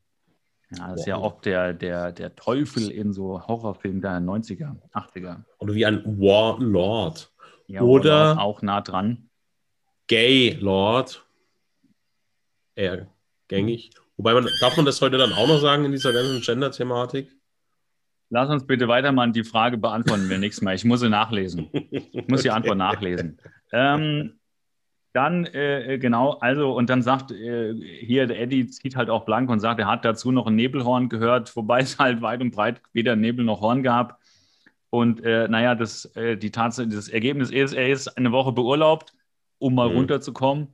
Ja, das ist ja oft der, der, der Teufel in so Horrorfilmen der 90er, 80er. Oder wie ein Warlord. Ja, Oder Warlord auch nah dran. Gay Lord eher gängig. Wobei man, darf man das heute dann auch noch sagen in dieser ganzen Gender-Thematik? Lass uns bitte weiter mal die Frage beantworten wir nächstes Mal. Ich muss sie nachlesen. Ich muss die Antwort nachlesen. Ähm, dann, äh, äh, genau, also, und dann sagt äh, hier, der Eddie zieht halt auch blank und sagt, er hat dazu noch ein Nebelhorn gehört, wobei es halt weit und breit weder Nebel noch Horn gab. Und äh, naja, das, äh, die Tatsache, das Ergebnis ist, er ist eine Woche beurlaubt, um mal mhm. runterzukommen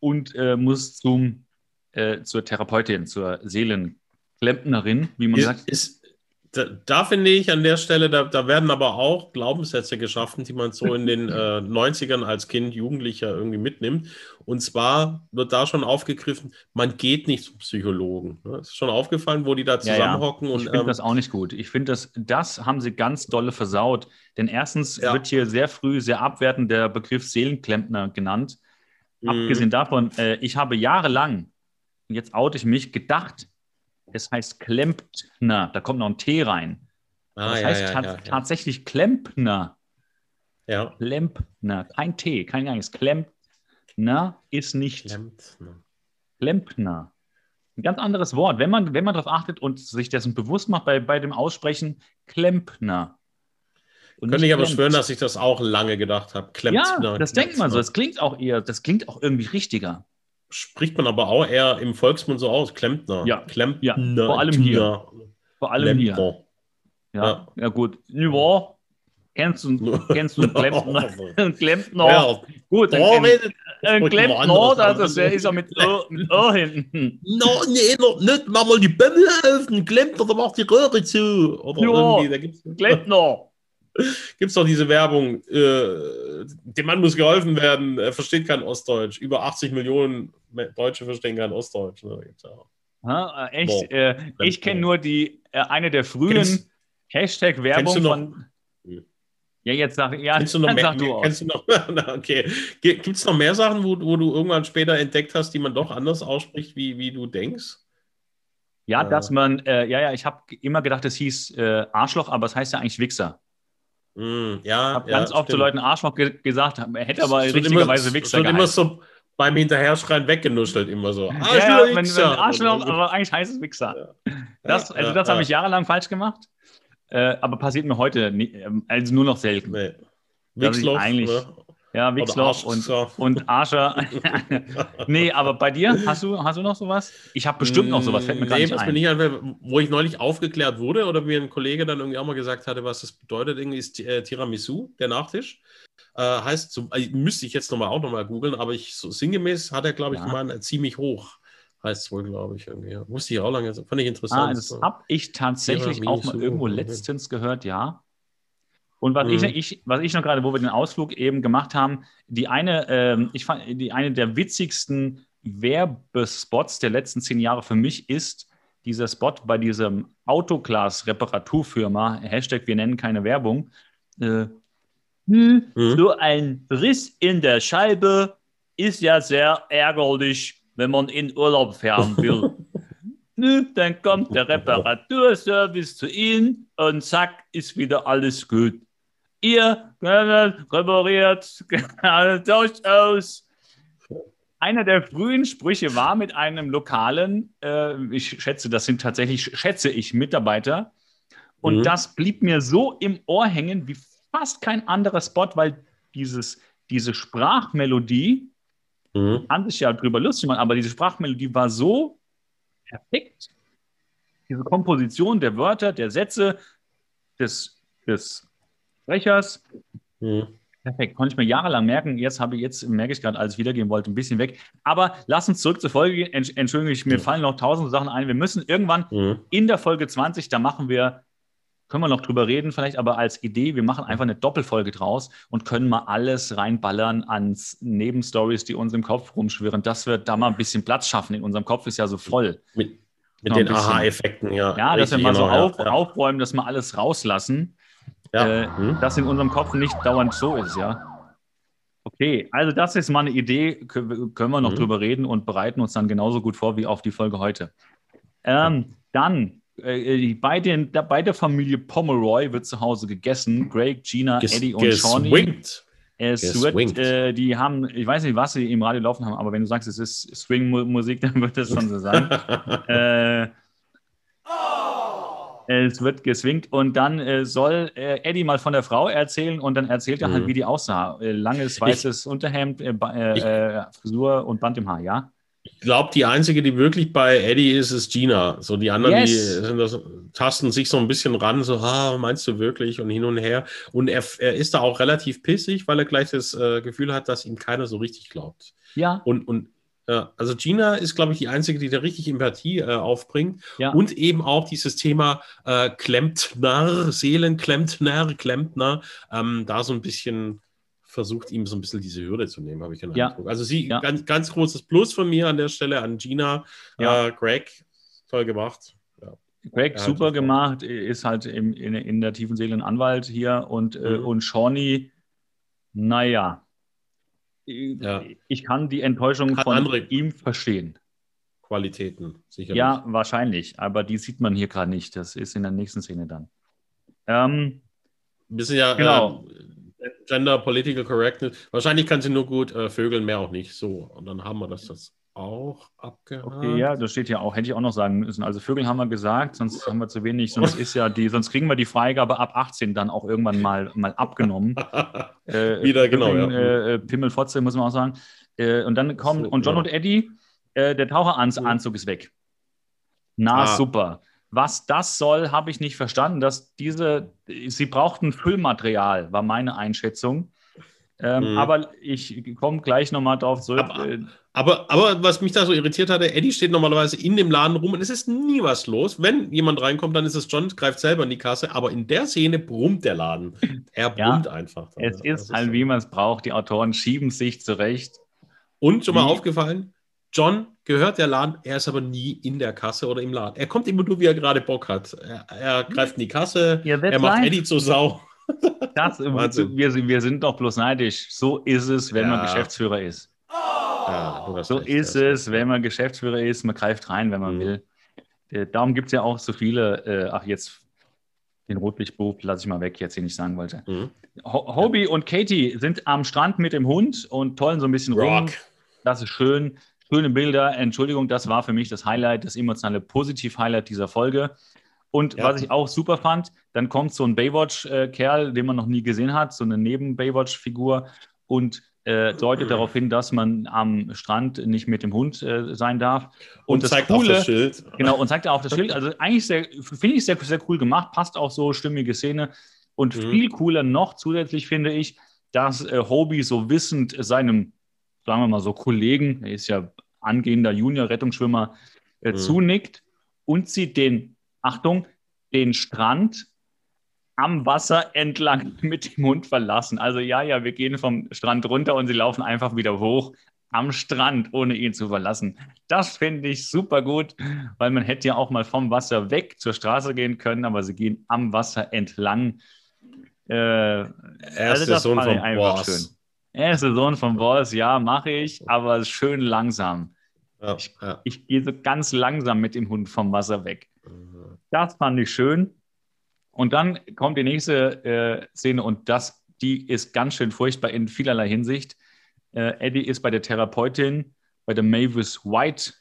und äh, muss zum, äh, zur Therapeutin, zur Seelenklempnerin, wie man ist, sagt. Ist, da, da, finde ich an der Stelle, da, da, werden aber auch Glaubenssätze geschaffen, die man so in den äh, 90ern als Kind, Jugendlicher irgendwie mitnimmt. Und zwar wird da schon aufgegriffen, man geht nicht zum Psychologen. Ne? Ist schon aufgefallen, wo die da zusammenhocken. Ja, ja. Ich finde ähm, das auch nicht gut. Ich finde, das, das haben sie ganz dolle versaut. Denn erstens ja. wird hier sehr früh, sehr abwertend der Begriff Seelenklempner genannt. Mhm. Abgesehen davon, äh, ich habe jahrelang, jetzt oute ich mich, gedacht, es heißt Klempner. Da kommt noch ein T rein. Ah, das ja, heißt ja, ja, tatsächlich Klempner. Ja. Klempner. Kein T, kein Gang. Klempner ist nicht. Klempner. Klempner. Ein ganz anderes Wort. Wenn man, wenn man darauf achtet und sich dessen bewusst macht bei, bei dem Aussprechen, Klempner. Und Könnte ich aber schwören, dass ich das auch lange gedacht habe. Klempner. Ja, das denkt man so. Das klingt auch eher, das klingt auch irgendwie richtiger. Spricht man aber auch eher im Volksmund so aus. Klempner. Ja, Klempner. Ja, vor allem hier. Vor allem Klempner. hier. Ja, ja, ja gut. Ja. Kennst du, kennst du einen Klempner? Ein Klempner. Ja. Gut, ein, ein, ein Klempner, das ist, ist ja mit Ö, mit Ö hinten. No, nee, noch nicht. Mach mal die Bämmel auf. Ein Klempner, der macht die Röhre zu. Oder ja, da gibt's Klempner gibt es doch diese Werbung, äh, dem Mann muss geholfen werden, er versteht kein Ostdeutsch. Über 80 Millionen Deutsche verstehen kein Ostdeutsch. Ne? Ha, äh, echt? Äh, ich kenne nur die, äh, eine der frühen Hashtag-Werbung von. Ja, jetzt sag, ja, kennst du noch mehr, du kennst du noch, okay. Gibt es noch mehr Sachen, wo, wo du irgendwann später entdeckt hast, die man doch anders ausspricht, wie, wie du denkst? Ja, äh. dass man, äh, ja, ja, ich habe immer gedacht, es hieß äh, Arschloch, aber es heißt ja eigentlich Wichser. Mm, ja, ich habe ja, ganz oft zu Leuten Arschloch ge gesagt, er hätte aber richtigerweise Wichser Schon immer so beim Hinterherschreien weggenuschelt, immer so. Arschloch, ja, ja, wenn, wenn Arschloch, aber eigentlich heißt es Wichser. Das, also das habe ich jahrelang falsch gemacht, äh, aber passiert mir heute nie, ähm, also nur noch selten. Nee. Wichsloch, eigentlich, ne? Ja, Wichsloch und, und Arscher. nee, aber bei dir, hast du, hast du noch sowas? Ich habe bestimmt noch sowas, fällt mir nee, nicht ein. Nicht ein. Wo ich neulich aufgeklärt wurde oder mir ein Kollege dann irgendwie auch mal gesagt hatte, was das bedeutet, irgendwie ist äh, Tiramisu, der Nachtisch. Äh, heißt, so, äh, müsste ich jetzt nochmal auch nochmal googeln, aber ich, so sinngemäß hat er, glaube ich, ja. gemeint, äh, ziemlich hoch. Heißt es wohl, glaube ich, irgendwie. Wusste ich auch lange, fand ich interessant. Ah, das habe ich tatsächlich Tiramisu. auch mal irgendwo letztens gehört, ja. Und was, mhm. ich, ich, was ich noch gerade, wo wir den Ausflug eben gemacht haben, die eine, äh, ich fand, die eine der witzigsten Werbespots der letzten zehn Jahre für mich ist dieser Spot bei diesem Autoglas-Reparaturfirma, Hashtag wir nennen keine Werbung, äh, hm, mhm. so ein Riss in der Scheibe ist ja sehr ärgerlich, wenn man in Urlaub fahren will. Nö, dann kommt der Reparaturservice zu Ihnen und zack, ist wieder alles gut ihr repariert durchaus. Einer der frühen Sprüche war mit einem lokalen, äh, ich schätze, das sind tatsächlich, schätze ich, Mitarbeiter. Und mhm. das blieb mir so im Ohr hängen wie fast kein anderer Spot, weil dieses, diese Sprachmelodie, mhm. an sich ja drüber lustig machen, aber diese Sprachmelodie war so perfekt. Diese Komposition der Wörter, der Sätze, des des Sprechers. Mhm. Perfekt, konnte ich mir jahrelang merken. Jetzt habe ich jetzt merke ich gerade, als ich wiedergehen wollte, ein bisschen weg. Aber lass uns zurück zur Folge gehen. Entschuldigung, mir mhm. fallen noch tausend Sachen ein. Wir müssen irgendwann mhm. in der Folge 20, da machen wir, können wir noch drüber reden, vielleicht aber als Idee, wir machen einfach eine Doppelfolge draus und können mal alles reinballern an Nebenstories, die uns im Kopf rumschwirren. Das wird da mal ein bisschen Platz schaffen. In unserem Kopf ist ja so voll. Mit, mit den Aha-Effekten, ja. Ja, dass wir mal genau, so auf, ja. aufräumen, dass wir alles rauslassen ja. äh, mhm. das in unserem Kopf nicht dauernd so ist, ja. Okay, also das ist mal eine Idee, können wir noch mhm. drüber reden und bereiten uns dann genauso gut vor wie auf die Folge heute. Ähm, dann, äh, bei, den, bei der Familie Pomeroy wird zu Hause gegessen. Greg, Gina, Ges Eddie und Shawnee. Es wird, äh, die haben, ich weiß nicht, was sie im Radio laufen haben, aber wenn du sagst, es ist Swing-Musik, dann wird das schon so sein. äh, es wird geswingt und dann äh, soll äh, Eddie mal von der Frau erzählen und dann erzählt er halt, mhm. halt, wie die aussah. Äh, langes weißes ich, Unterhemd, äh, äh, ich, äh, Frisur und Band im Haar, ja? Ich glaube, die einzige, die wirklich bei Eddie ist, ist Gina. So die anderen, yes. die das, tasten sich so ein bisschen ran, so, ah, meinst du wirklich und hin und her. Und er, er ist da auch relativ pissig, weil er gleich das Gefühl hat, dass ihm keiner so richtig glaubt. Ja. Und, und ja, also Gina ist, glaube ich, die Einzige, die da richtig Empathie äh, aufbringt. Ja. Und eben auch dieses Thema äh, Klempner, Seelenklempner, Klempner, ähm, da so ein bisschen versucht, ihm so ein bisschen diese Hürde zu nehmen, habe ich den ja. Eindruck. Also sie, ja. ganz, ganz großes Plus von mir an der Stelle an Gina. Ja. Äh, Greg, toll gemacht. Greg, super gemacht, ist halt im, in, in, der tiefen Seele ein Anwalt hier und, äh, mhm. und Shawnee, naja, ja. ich kann die Enttäuschung Hat von ihm verstehen. Qualitäten, sicherlich. Ja, wahrscheinlich, aber die sieht man hier gerade nicht. Das ist in der nächsten Szene dann. Ähm, Wir sind ja genau. Äh, Gender Political Correctness. Wahrscheinlich kann sie nur gut äh, vögeln, mehr auch nicht. So, und dann haben wir das. das auch abgehakt. Okay, ja, das steht ja auch, hätte ich auch noch sagen müssen. Also Vögel haben wir gesagt, sonst haben wir zu wenig, sonst ist ja die, sonst kriegen wir die Freigabe ab 18 dann auch irgendwann mal, mal abgenommen. äh, Wieder, genau, ja. Äh, äh, Pimmelfotze, muss man auch sagen. Äh, und dann kommen, so, und John ja. und Eddie, äh, der Taucheranzug ist weg. Na, ah. super. Was das soll, habe ich nicht verstanden. Dass diese, sie brauchten Füllmaterial, war meine Einschätzung. Ähm, mhm. Aber ich komme gleich nochmal drauf zurück. Aber, äh, aber, aber, was mich da so irritiert hatte, Eddie steht normalerweise in dem Laden rum und es ist nie was los. Wenn jemand reinkommt, dann ist es John, greift selber in die Kasse. Aber in der Szene brummt der Laden. Er brummt ja, einfach. Dann. Es ist halt, wie man es braucht. Die Autoren schieben sich zurecht. Und schon mal wie? aufgefallen, John gehört der Laden, er ist aber nie in der Kasse oder im Laden. Er kommt immer nur, wie er gerade Bock hat. Er, er greift in die Kasse, er macht Eddie zur Sau. Das, wir, wir sind doch bloß neidisch. So ist es, wenn ja. man Geschäftsführer ist. Ja, so recht, ist es, wenn man Geschäftsführer ist. Man greift rein, wenn man mhm. will. Äh, darum gibt es ja auch so viele, äh, ach jetzt den Rotlichtbuch lasse ich mal weg, jetzt den ich sagen wollte. Mhm. Hobie ja. und Katie sind am Strand mit dem Hund und tollen so ein bisschen Rock. rum. Das ist schön. Schöne Bilder. Entschuldigung, das war für mich das Highlight, das emotionale Positiv-Highlight dieser Folge. Und ja. was ich auch super fand, dann kommt so ein Baywatch-Kerl, den man noch nie gesehen hat, so eine Neben-Baywatch-Figur und äh, deutet darauf hin, dass man am Strand nicht mit dem Hund äh, sein darf. Und, und zeigt Coole, auch das Schild. Genau, und zeigt auch das Schild. Also eigentlich finde ich sehr, sehr cool gemacht, passt auch so, stimmige Szene. Und mhm. viel cooler noch zusätzlich finde ich, dass äh, Hobie so wissend seinem, sagen wir mal so, Kollegen, er ist ja angehender Junior-Rettungsschwimmer, äh, mhm. zunickt und sie den Achtung, den Strand am Wasser entlang mit dem Hund verlassen. Also ja, ja, wir gehen vom Strand runter und sie laufen einfach wieder hoch am Strand, ohne ihn zu verlassen. Das finde ich super gut, weil man hätte ja auch mal vom Wasser weg zur Straße gehen können, aber sie gehen am Wasser entlang. Äh, er ist also Sohn vom Boss. Er der Sohn vom Boss, ja, mache ich, aber schön langsam. Ja, ich, ja. ich gehe so ganz langsam mit dem Hund vom Wasser weg. Das fand ich schön. Und dann kommt die nächste äh, Szene und das, die ist ganz schön furchtbar in vielerlei Hinsicht. Äh, Eddie ist bei der Therapeutin, bei der Mavis White.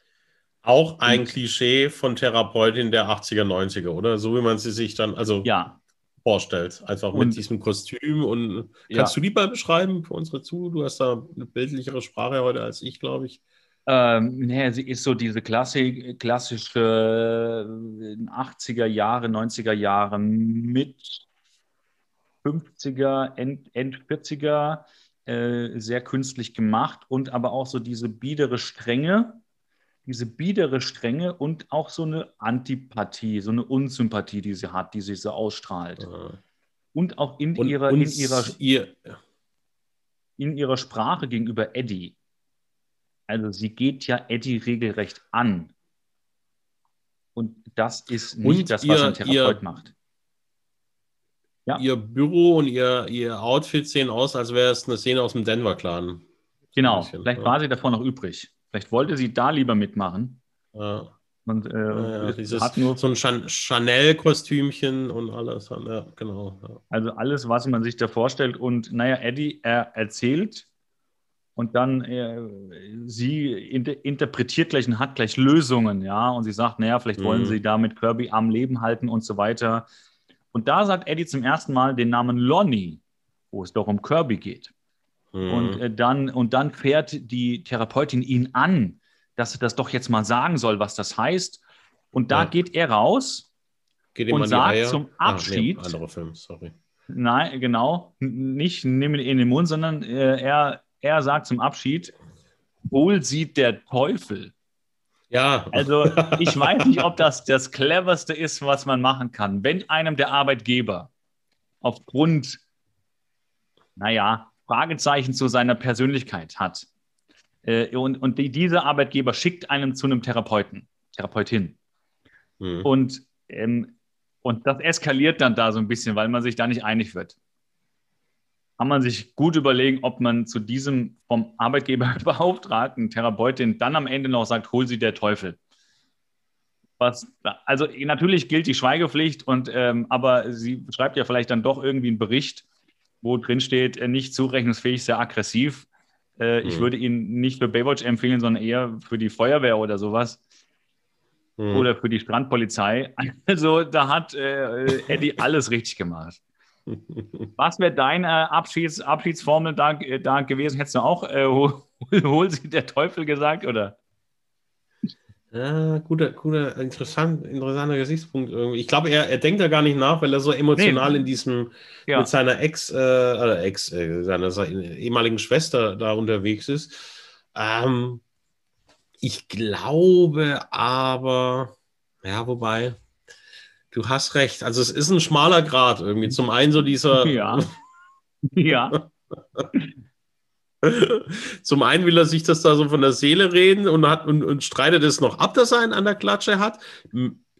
Auch ein und, Klischee von Therapeutin der 80er, 90er, oder? So wie man sie sich dann also ja. vorstellt. Einfach und, mit diesem Kostüm. Und kannst ja. du die mal beschreiben für unsere Zu? Du hast da eine bildlichere Sprache heute als ich, glaube ich. Ähm, nee, sie ist so diese Klassik, klassische 80er äh, Jahre, 90er Jahre mit 50er, End, End 40er, äh, sehr künstlich gemacht und aber auch so diese biedere Strenge, diese biedere Strenge und auch so eine Antipathie, so eine Unsympathie, die sie hat, die sie so ausstrahlt. Aha. Und auch in, Und, ihrer, in, ihrer, ihr, in ihrer Sprache gegenüber Eddie. Also sie geht ja Eddie regelrecht an. Und das ist nicht Und das, was ihr- ein Therapeut ihr- macht. Ja. ihr Büro und ihr, ihr Outfit sehen aus, als wäre es eine Szene aus dem Denver-Clan. Genau, bisschen, vielleicht ja. war sie davon noch übrig. Vielleicht wollte sie da lieber mitmachen. Ja, Und äh, ja, ja, es dieses, hat nur, so ein Chan Chanel-Kostümchen und alles. Ja, genau. Ja. also alles, was man sich da vorstellt. Und naja, Eddie, er erzählt und dann äh, sie inter interpretiert gleich und hat gleich Lösungen, ja. Und sie sagt, naja, vielleicht wollen Mhm. sie damit Kirby am Leben halten und so weiter. Und da sagt Eddie zum ersten Mal den Namen Lonnie, wo es doch um Kirby geht. Mhm. Und, äh, dann, und dann fährt die Therapeutin ihn an, dass er das doch jetzt mal sagen soll, was das heißt. Und da Ja. geht er raus. Geht und sagt zum Ah, Abschied- nee, anderer Film, sorry. Nein, genau. Nicht nimm ihn in den Mund, sondern äh, er, er sagt zum Abschied, wohl sieht der Teufel. Ja, Also ich weiß nicht, ob das das cleverste ist, was man machen kann. Wenn einem der Arbeitgeber aufgrund, naja, Fragezeichen zu seiner Persönlichkeit hat äh, und, und die, dieser Arbeitgeber schickt einem zu einem Therapeuten, Therapeutin. Mhm. Und, ähm, und das eskaliert dann da so ein bisschen, weil man sich da nicht einig wird. Kann man sich gut überlegen, ob man zu diesem vom Arbeitgeber beauftragten Therapeutin dann am Ende noch sagt, hol sie der Teufel. Was, also natürlich gilt die Schweigepflicht, und, ähm, aber sie schreibt ja vielleicht dann doch irgendwie einen Bericht, wo drin steht, äh, nicht zurechnungsfähig, sehr aggressiv. Äh, Ich Hm. würde ihn nicht für Baywatch empfehlen, sondern eher für die Feuerwehr oder sowas Mhm. oder für die Strandpolizei. Also da hat äh, Eddie alles richtig gemacht. Was wäre deine Abschieds Abschiedsformel da, äh, da gewesen? Hättest du auch äh, hol, hol sie der Teufel gesagt oder? Ja, guter, guter, interessant, interessanter Gesichtspunkt irgendwie. Ich glaube, er, er denkt da gar nicht nach, weil er so emotional Nee. in diesem Ja. mit seiner Ex, äh, oder Ex, äh, seiner, seiner ehemaligen Schwester da unterwegs ist. Ähm, ich glaube aber, ja, wobei, du hast recht. Also es ist ein schmaler Grad irgendwie. Zum einen so dieser, Ja. Ja. Zum einen will er sich das da so von der Seele reden und, hat, und, und streitet es noch ab, dass er einen an der Klatsche hat.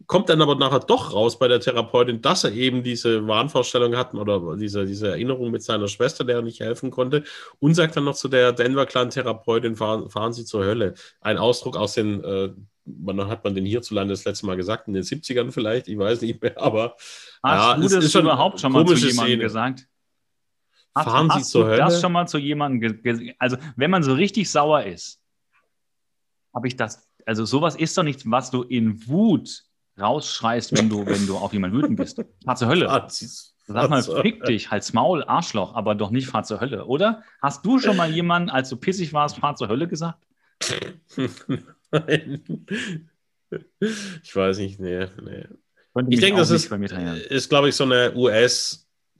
Kommt dann aber nachher doch raus bei der Therapeutin, dass er eben diese Wahnvorstellung hat oder diese, diese Erinnerung mit seiner Schwester, der er nicht helfen konnte. Und sagt dann noch zu der Denver Clan-Therapeutin, fahren, fahren Sie zur Hölle. Ein Ausdruck aus den, äh, wann hat man den hierzulande das letzte Mal gesagt? In den 70ern vielleicht, ich weiß nicht mehr, aber Hast Ja, du das ist schon überhaupt schon mal zu jemandem Szene. gesagt? Hast, Fahren Sie hast zur du Hölle? das schon mal zu jemandem ge- Also, wenn man so richtig sauer ist, habe ich das. Also, sowas ist doch nichts, was du in Wut rausschreist, wenn du, wenn du auf jemanden wütend bist. Fahr zur Hölle. fahren Sie- Sag mal, fick dich, halt's Maul, Arschloch, aber doch nicht fahr zur Hölle, oder? Hast du schon mal jemanden, als du pissig warst, fahr zur Hölle gesagt? Nein. Ich weiß nicht, nee, nee. Ich denke, das ist, ist glaube ich, so eine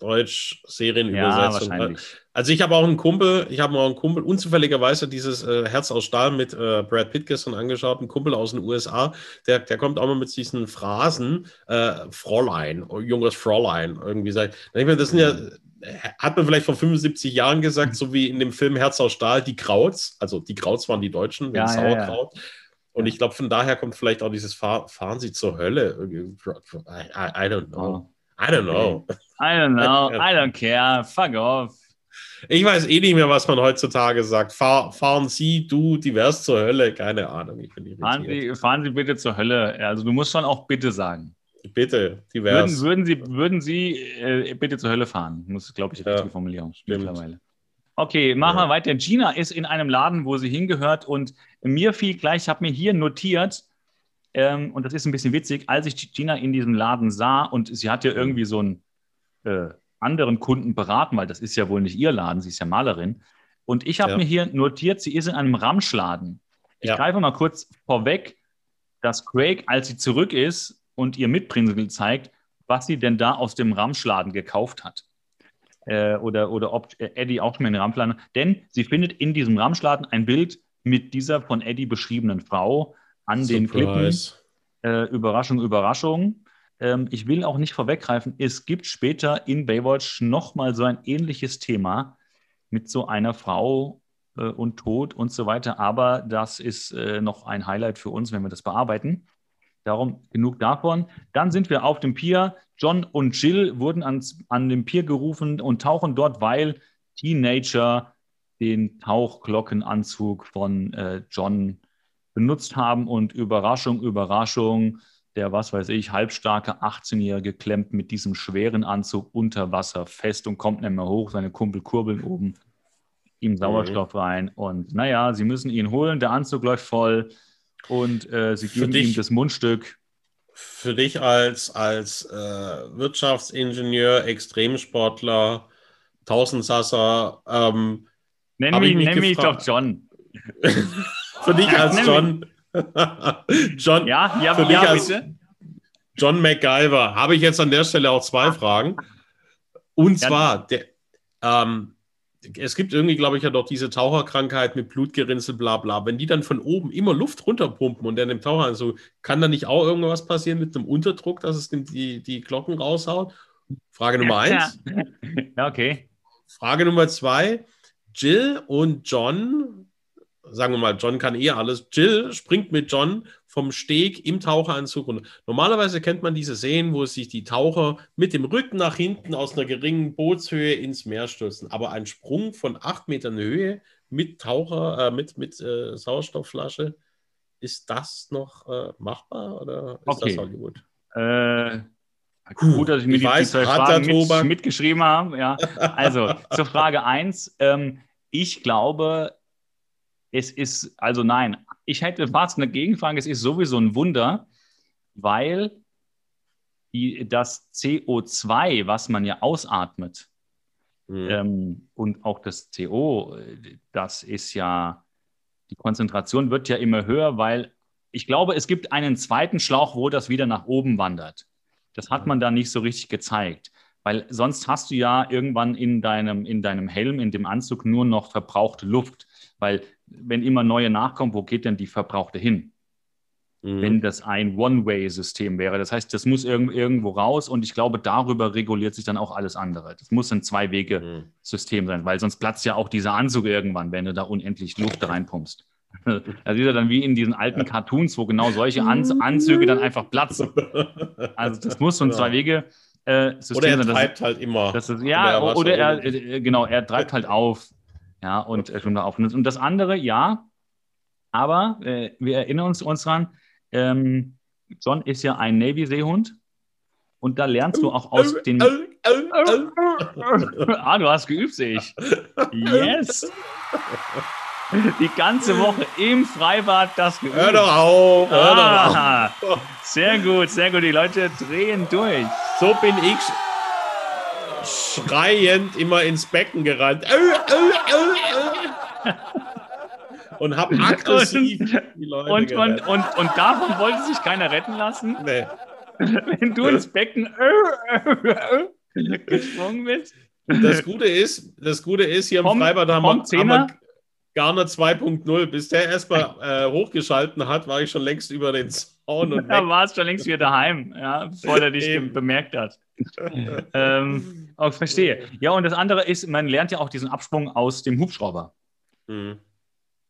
Ja, US-Deutsch-Serienübersetzung. wahrscheinlich. also ich habe auch einen Kumpel, ich habe auch einen Kumpel, unzufälligerweise dieses äh, Herz aus Stahl mit äh, Brad Pitt gestern angeschaut, ein Kumpel aus den USA, der, der kommt auch mal mit diesen Phrasen, äh, Fräulein, junges Fräulein, irgendwie sagt. Ich meine, das sind ja, hat man vielleicht vor 75 Jahren gesagt, so wie in dem Film Herz aus Stahl, die Krauts, also die Krauts waren die Deutschen, Ja, wegen ja, ja. Sauerkraut. Und ich glaube, von daher kommt vielleicht auch dieses Fahr Fahren Sie zur Hölle. I, I, I don't know. Oh. I don't know. I don't know, I don't care, fuck off. Ich weiß eh nicht mehr, was man heutzutage sagt. Fahr, fahren Sie, du, divers zur Hölle. Keine Ahnung, ich bin Fahren. Sie, fahren Sie bitte zur Hölle. Also du musst schon auch bitte sagen. Bitte, Würden, divers. würden Sie, würden Sie äh, bitte zur Hölle fahren? Muss, glaube ich, die Ja, richtige Formulierung stimmt. mittlerweile. Okay, machen Ja. wir weiter. Gina ist in einem Laden, wo sie hingehört und mir fiel gleich, ich habe mir hier notiert, ähm, und das ist ein bisschen witzig, als ich Gina in diesem Laden sah und sie hat ja irgendwie so einen äh, anderen Kunden beraten, weil das ist ja wohl nicht ihr Laden, sie ist ja Malerin. Und ich habe Ja. mir hier notiert, sie ist in einem Ramschladen. Ich Ja. greife mal kurz vorweg, dass Craig, als sie zurück ist und ihr Mitbringsel zeigt, was sie denn da aus dem Ramschladen gekauft hat. äh, oder, oder ob Eddie auch schon mal in den Ramschladen. Denn sie findet in diesem Ramschladen ein Bild mit dieser von Eddie beschriebenen Frau an Surprise. den Klippen. Äh, Überraschung, Überraschung. Ähm, ich will auch nicht vorweggreifen, es gibt später in Baywatch nochmal so ein ähnliches Thema mit so einer Frau äh, und Tod und so weiter. Aber das ist äh, noch ein Highlight für uns, wenn wir das bearbeiten. Darum genug davon. Dann sind wir auf dem Pier. John und Jill wurden ans, an dem Pier gerufen und tauchen dort, weil Teenager den Tauchglockenanzug von äh, John benutzt haben und Überraschung, Überraschung, der, was weiß ich, halbstarke 18-Jährige klemmt mit diesem schweren Anzug unter Wasser fest und kommt nicht mehr hoch. Seine Kumpel kurbeln oben ihm Sauerstoff mhm. rein. Und naja, sie müssen ihn holen. Der Anzug läuft voll und äh, sie geben dich, ihm das Mundstück. Für dich als, als äh, Wirtschaftsingenieur, Extremsportler, Tausendsasser, ähm, nenn mich, nenn mich doch John. für dich als John. John, ja, ja, für ja, dich als bitte. John MacGyver habe ich jetzt an der Stelle auch zwei Fragen. Und zwar, der, ähm, es gibt irgendwie, glaube ich, ja doch diese Taucherkrankheit mit Blutgerinnsel, bla bla. Wenn die dann von oben immer Luft runterpumpen und dann im Taucher, also kann da nicht auch irgendwas passieren mit dem Unterdruck, dass es die, die Glocken raushaut? Frage Nummer eins. Ja, okay. Frage Nummer zwei. Jill und John, sagen wir mal, John kann eh alles. Jill springt mit John vom Steg im Taucheranzug. Und normalerweise kennt man diese Szenen, wo sich die Taucher mit dem Rücken nach hinten aus einer geringen Bootshöhe ins Meer stürzen. Aber ein Sprung von acht Metern Höhe mit Taucher, äh, mit, mit äh, Sauerstoffflasche, ist das noch äh, machbar oder ist okay. das Hollywood? Äh, gut, dass ich mir ich die, weiß, die zwei Fragen mit, mitgeschrieben habe. Ja. Also zur Frage 1. Ähm, ich glaube, es ist, also nein, ich hätte fast eine Gegenfrage. Es ist sowieso ein Wunder, weil die, das CO2, was man ja ausatmet, mhm. ähm, und auch das CO, das ist ja, die Konzentration wird ja immer höher, weil ich glaube, es gibt einen zweiten Schlauch, wo das wieder nach oben wandert. Das hat man da nicht so richtig gezeigt, weil sonst hast du ja irgendwann in deinem, in deinem Helm, in dem Anzug nur noch verbrauchte Luft, weil wenn immer neue nachkommen, wo geht denn die Verbrauchte hin? Mhm. Wenn das ein One-Way-System wäre. Das heißt, das muss irg irgendwo raus und ich glaube, darüber reguliert sich dann auch alles andere. Das muss ein Zwei-Wege-System mhm. sein, weil sonst platzt ja auch dieser Anzug irgendwann, wenn du da unendlich Luft reinpumpst. Das ist ja dann wie in diesen alten Cartoons, wo genau solche An Anzüge dann einfach platzen. Also das muss so ein Zwei-Wege- äh, System oder er treibt halt immer. Ist, ja, oder er, äh, genau, er treibt halt auf. Ja, und äh, schwimmt auf. Und das andere, ja, aber äh, wir erinnern uns, uns dran, ähm, John ist ja ein Navy-Seehund und da lernst du auch aus den. ah, du hast geübt, sehe ich. Yes! Die ganze Woche im Freibad das geübt. Hör doch auf! Hör ah, doch auf. Sehr gut, sehr gut. Die Leute drehen durch. So bin ich schreiend immer ins Becken gerannt. Und hab aggressiv und, die Leute und, und, und, und, davon wollte sich keiner retten lassen? Nee. Wenn du ins Becken gesprungen bist. Das Gute ist, das Gute ist hier im Freibad haben wir, haben wir Garner 2.0. Bis der erstmal äh, hochgeschalten hat, war ich schon längst über den Zaun und Da warst schon längst wieder daheim, ja, bevor er dich bemerkt hat. ähm, auch verstehe. Ja, und das andere ist, man lernt ja auch diesen Absprung aus dem Hubschrauber. Mhm.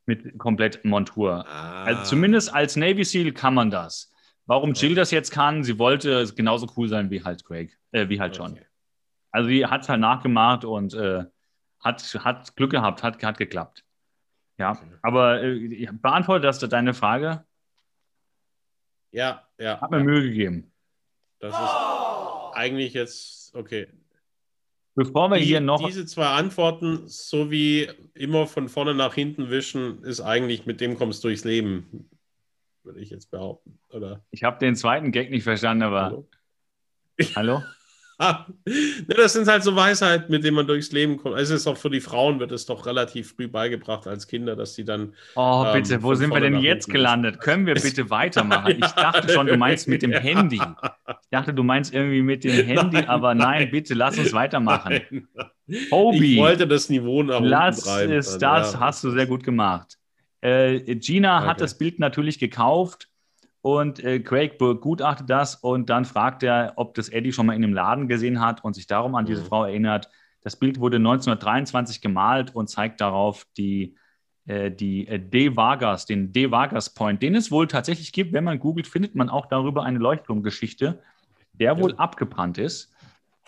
Mit komplett Montur. Ah. Also zumindest als Navy SEAL kann man das. Warum Jill das jetzt kann, sie wollte genauso cool sein wie halt Craig, äh, wie halt John. Okay. Also sie hat es halt nachgemacht und äh, hat, hat Glück gehabt, hat, hat geklappt. Ja, okay. aber äh, beantwortet das deine Frage? Ja, ja. Hat mir ja. Mühe gegeben. Das ist eigentlich jetzt, okay. Bevor wir Die, hier noch. Diese zwei Antworten, so wie immer von vorne nach hinten wischen, ist eigentlich, mit dem kommst du durchs Leben, würde ich jetzt behaupten. Oder? Ich habe den zweiten Gag nicht verstanden, aber. Hallo? Hallo? ne, das sind halt so Weisheiten, mit denen man durchs Leben kommt. Es ist auch für die Frauen wird es doch relativ früh beigebracht als Kinder, dass sie dann. Oh, bitte, ähm, wo sind wir denn jetzt gelandet? Können wir bitte weitermachen? Ich dachte schon, du meinst mit dem Handy. Ich dachte, du meinst irgendwie mit dem Handy, nein. aber nein, bitte lass uns weitermachen. Nein. Hobie. Ich wollte das Niveau nach unten Lass treiben. es das, Ja. hast du sehr gut gemacht. Äh, Gina hat Danke. das Bild natürlich gekauft und äh, Craig begutachtet das und dann fragt er, ob das Eddie schon mal in einem Laden gesehen hat und sich darum an diese Mhm. Frau erinnert. Das Bild wurde 1923 gemalt und zeigt darauf die, äh, die äh, De Vargas, den De Vargas Point, den es wohl tatsächlich gibt. Wenn man googelt, findet man auch darüber eine Leuchtturmgeschichte, der wohl abgebrannt ist.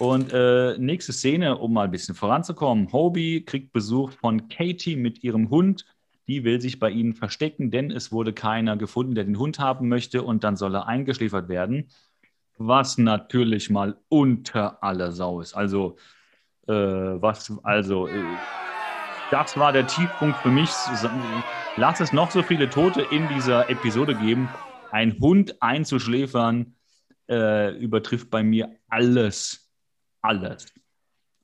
Und äh, nächste Szene, um mal ein bisschen voranzukommen. Hobie kriegt Besuch von Katie mit ihrem Hund. Die will sich bei ihnen verstecken, denn es wurde keiner gefunden, der den Hund haben möchte und dann soll er eingeschläfert werden. Was natürlich mal unter aller Sau ist. Also, äh, was, also, äh, das war der Tiefpunkt für mich. Lass es noch so viele Tote in dieser Episode geben. Ein Hund einzuschläfern äh, übertrifft bei mir alles. Alles.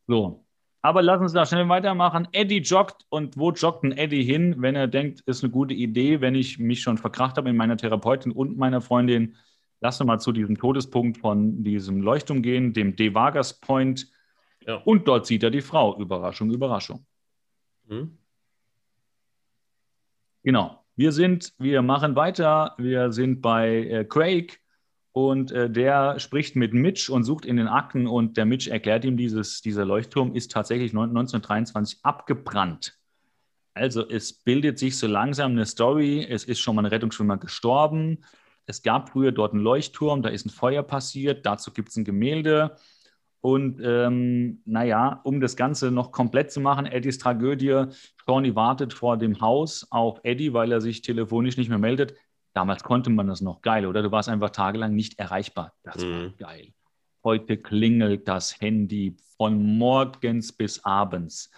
So. Aber lass uns da schnell weitermachen. Eddie joggt und wo joggt ein Eddie hin, wenn er denkt, ist eine gute Idee, wenn ich mich schon verkracht habe in meiner Therapeutin und meiner Freundin. Lass uns mal zu diesem Todespunkt von diesem Leuchtturm gehen, dem De Vargas Point. Ja. Und dort sieht er die Frau. Überraschung, Überraschung. Hm? Genau. Wir sind, wir machen weiter. Wir sind bei äh, Craig und äh, der spricht mit Mitch und sucht in den Akten und der Mitch erklärt ihm, dieses, dieser Leuchtturm ist tatsächlich 1923 abgebrannt. Also es bildet sich so langsam eine Story. Es ist schon mal ein Rettungsschwimmer gestorben. Es gab früher dort einen Leuchtturm, da ist ein Feuer passiert. Dazu gibt es ein Gemälde. Und ähm, naja, um das Ganze noch komplett zu machen, Eddies Tragödie, Shawnee wartet vor dem Haus auf Eddie, weil er sich telefonisch nicht mehr meldet. Damals konnte man das noch geil, oder? Du warst einfach tagelang nicht erreichbar. Das war Mhm. geil. Heute klingelt das Handy von morgens bis abends.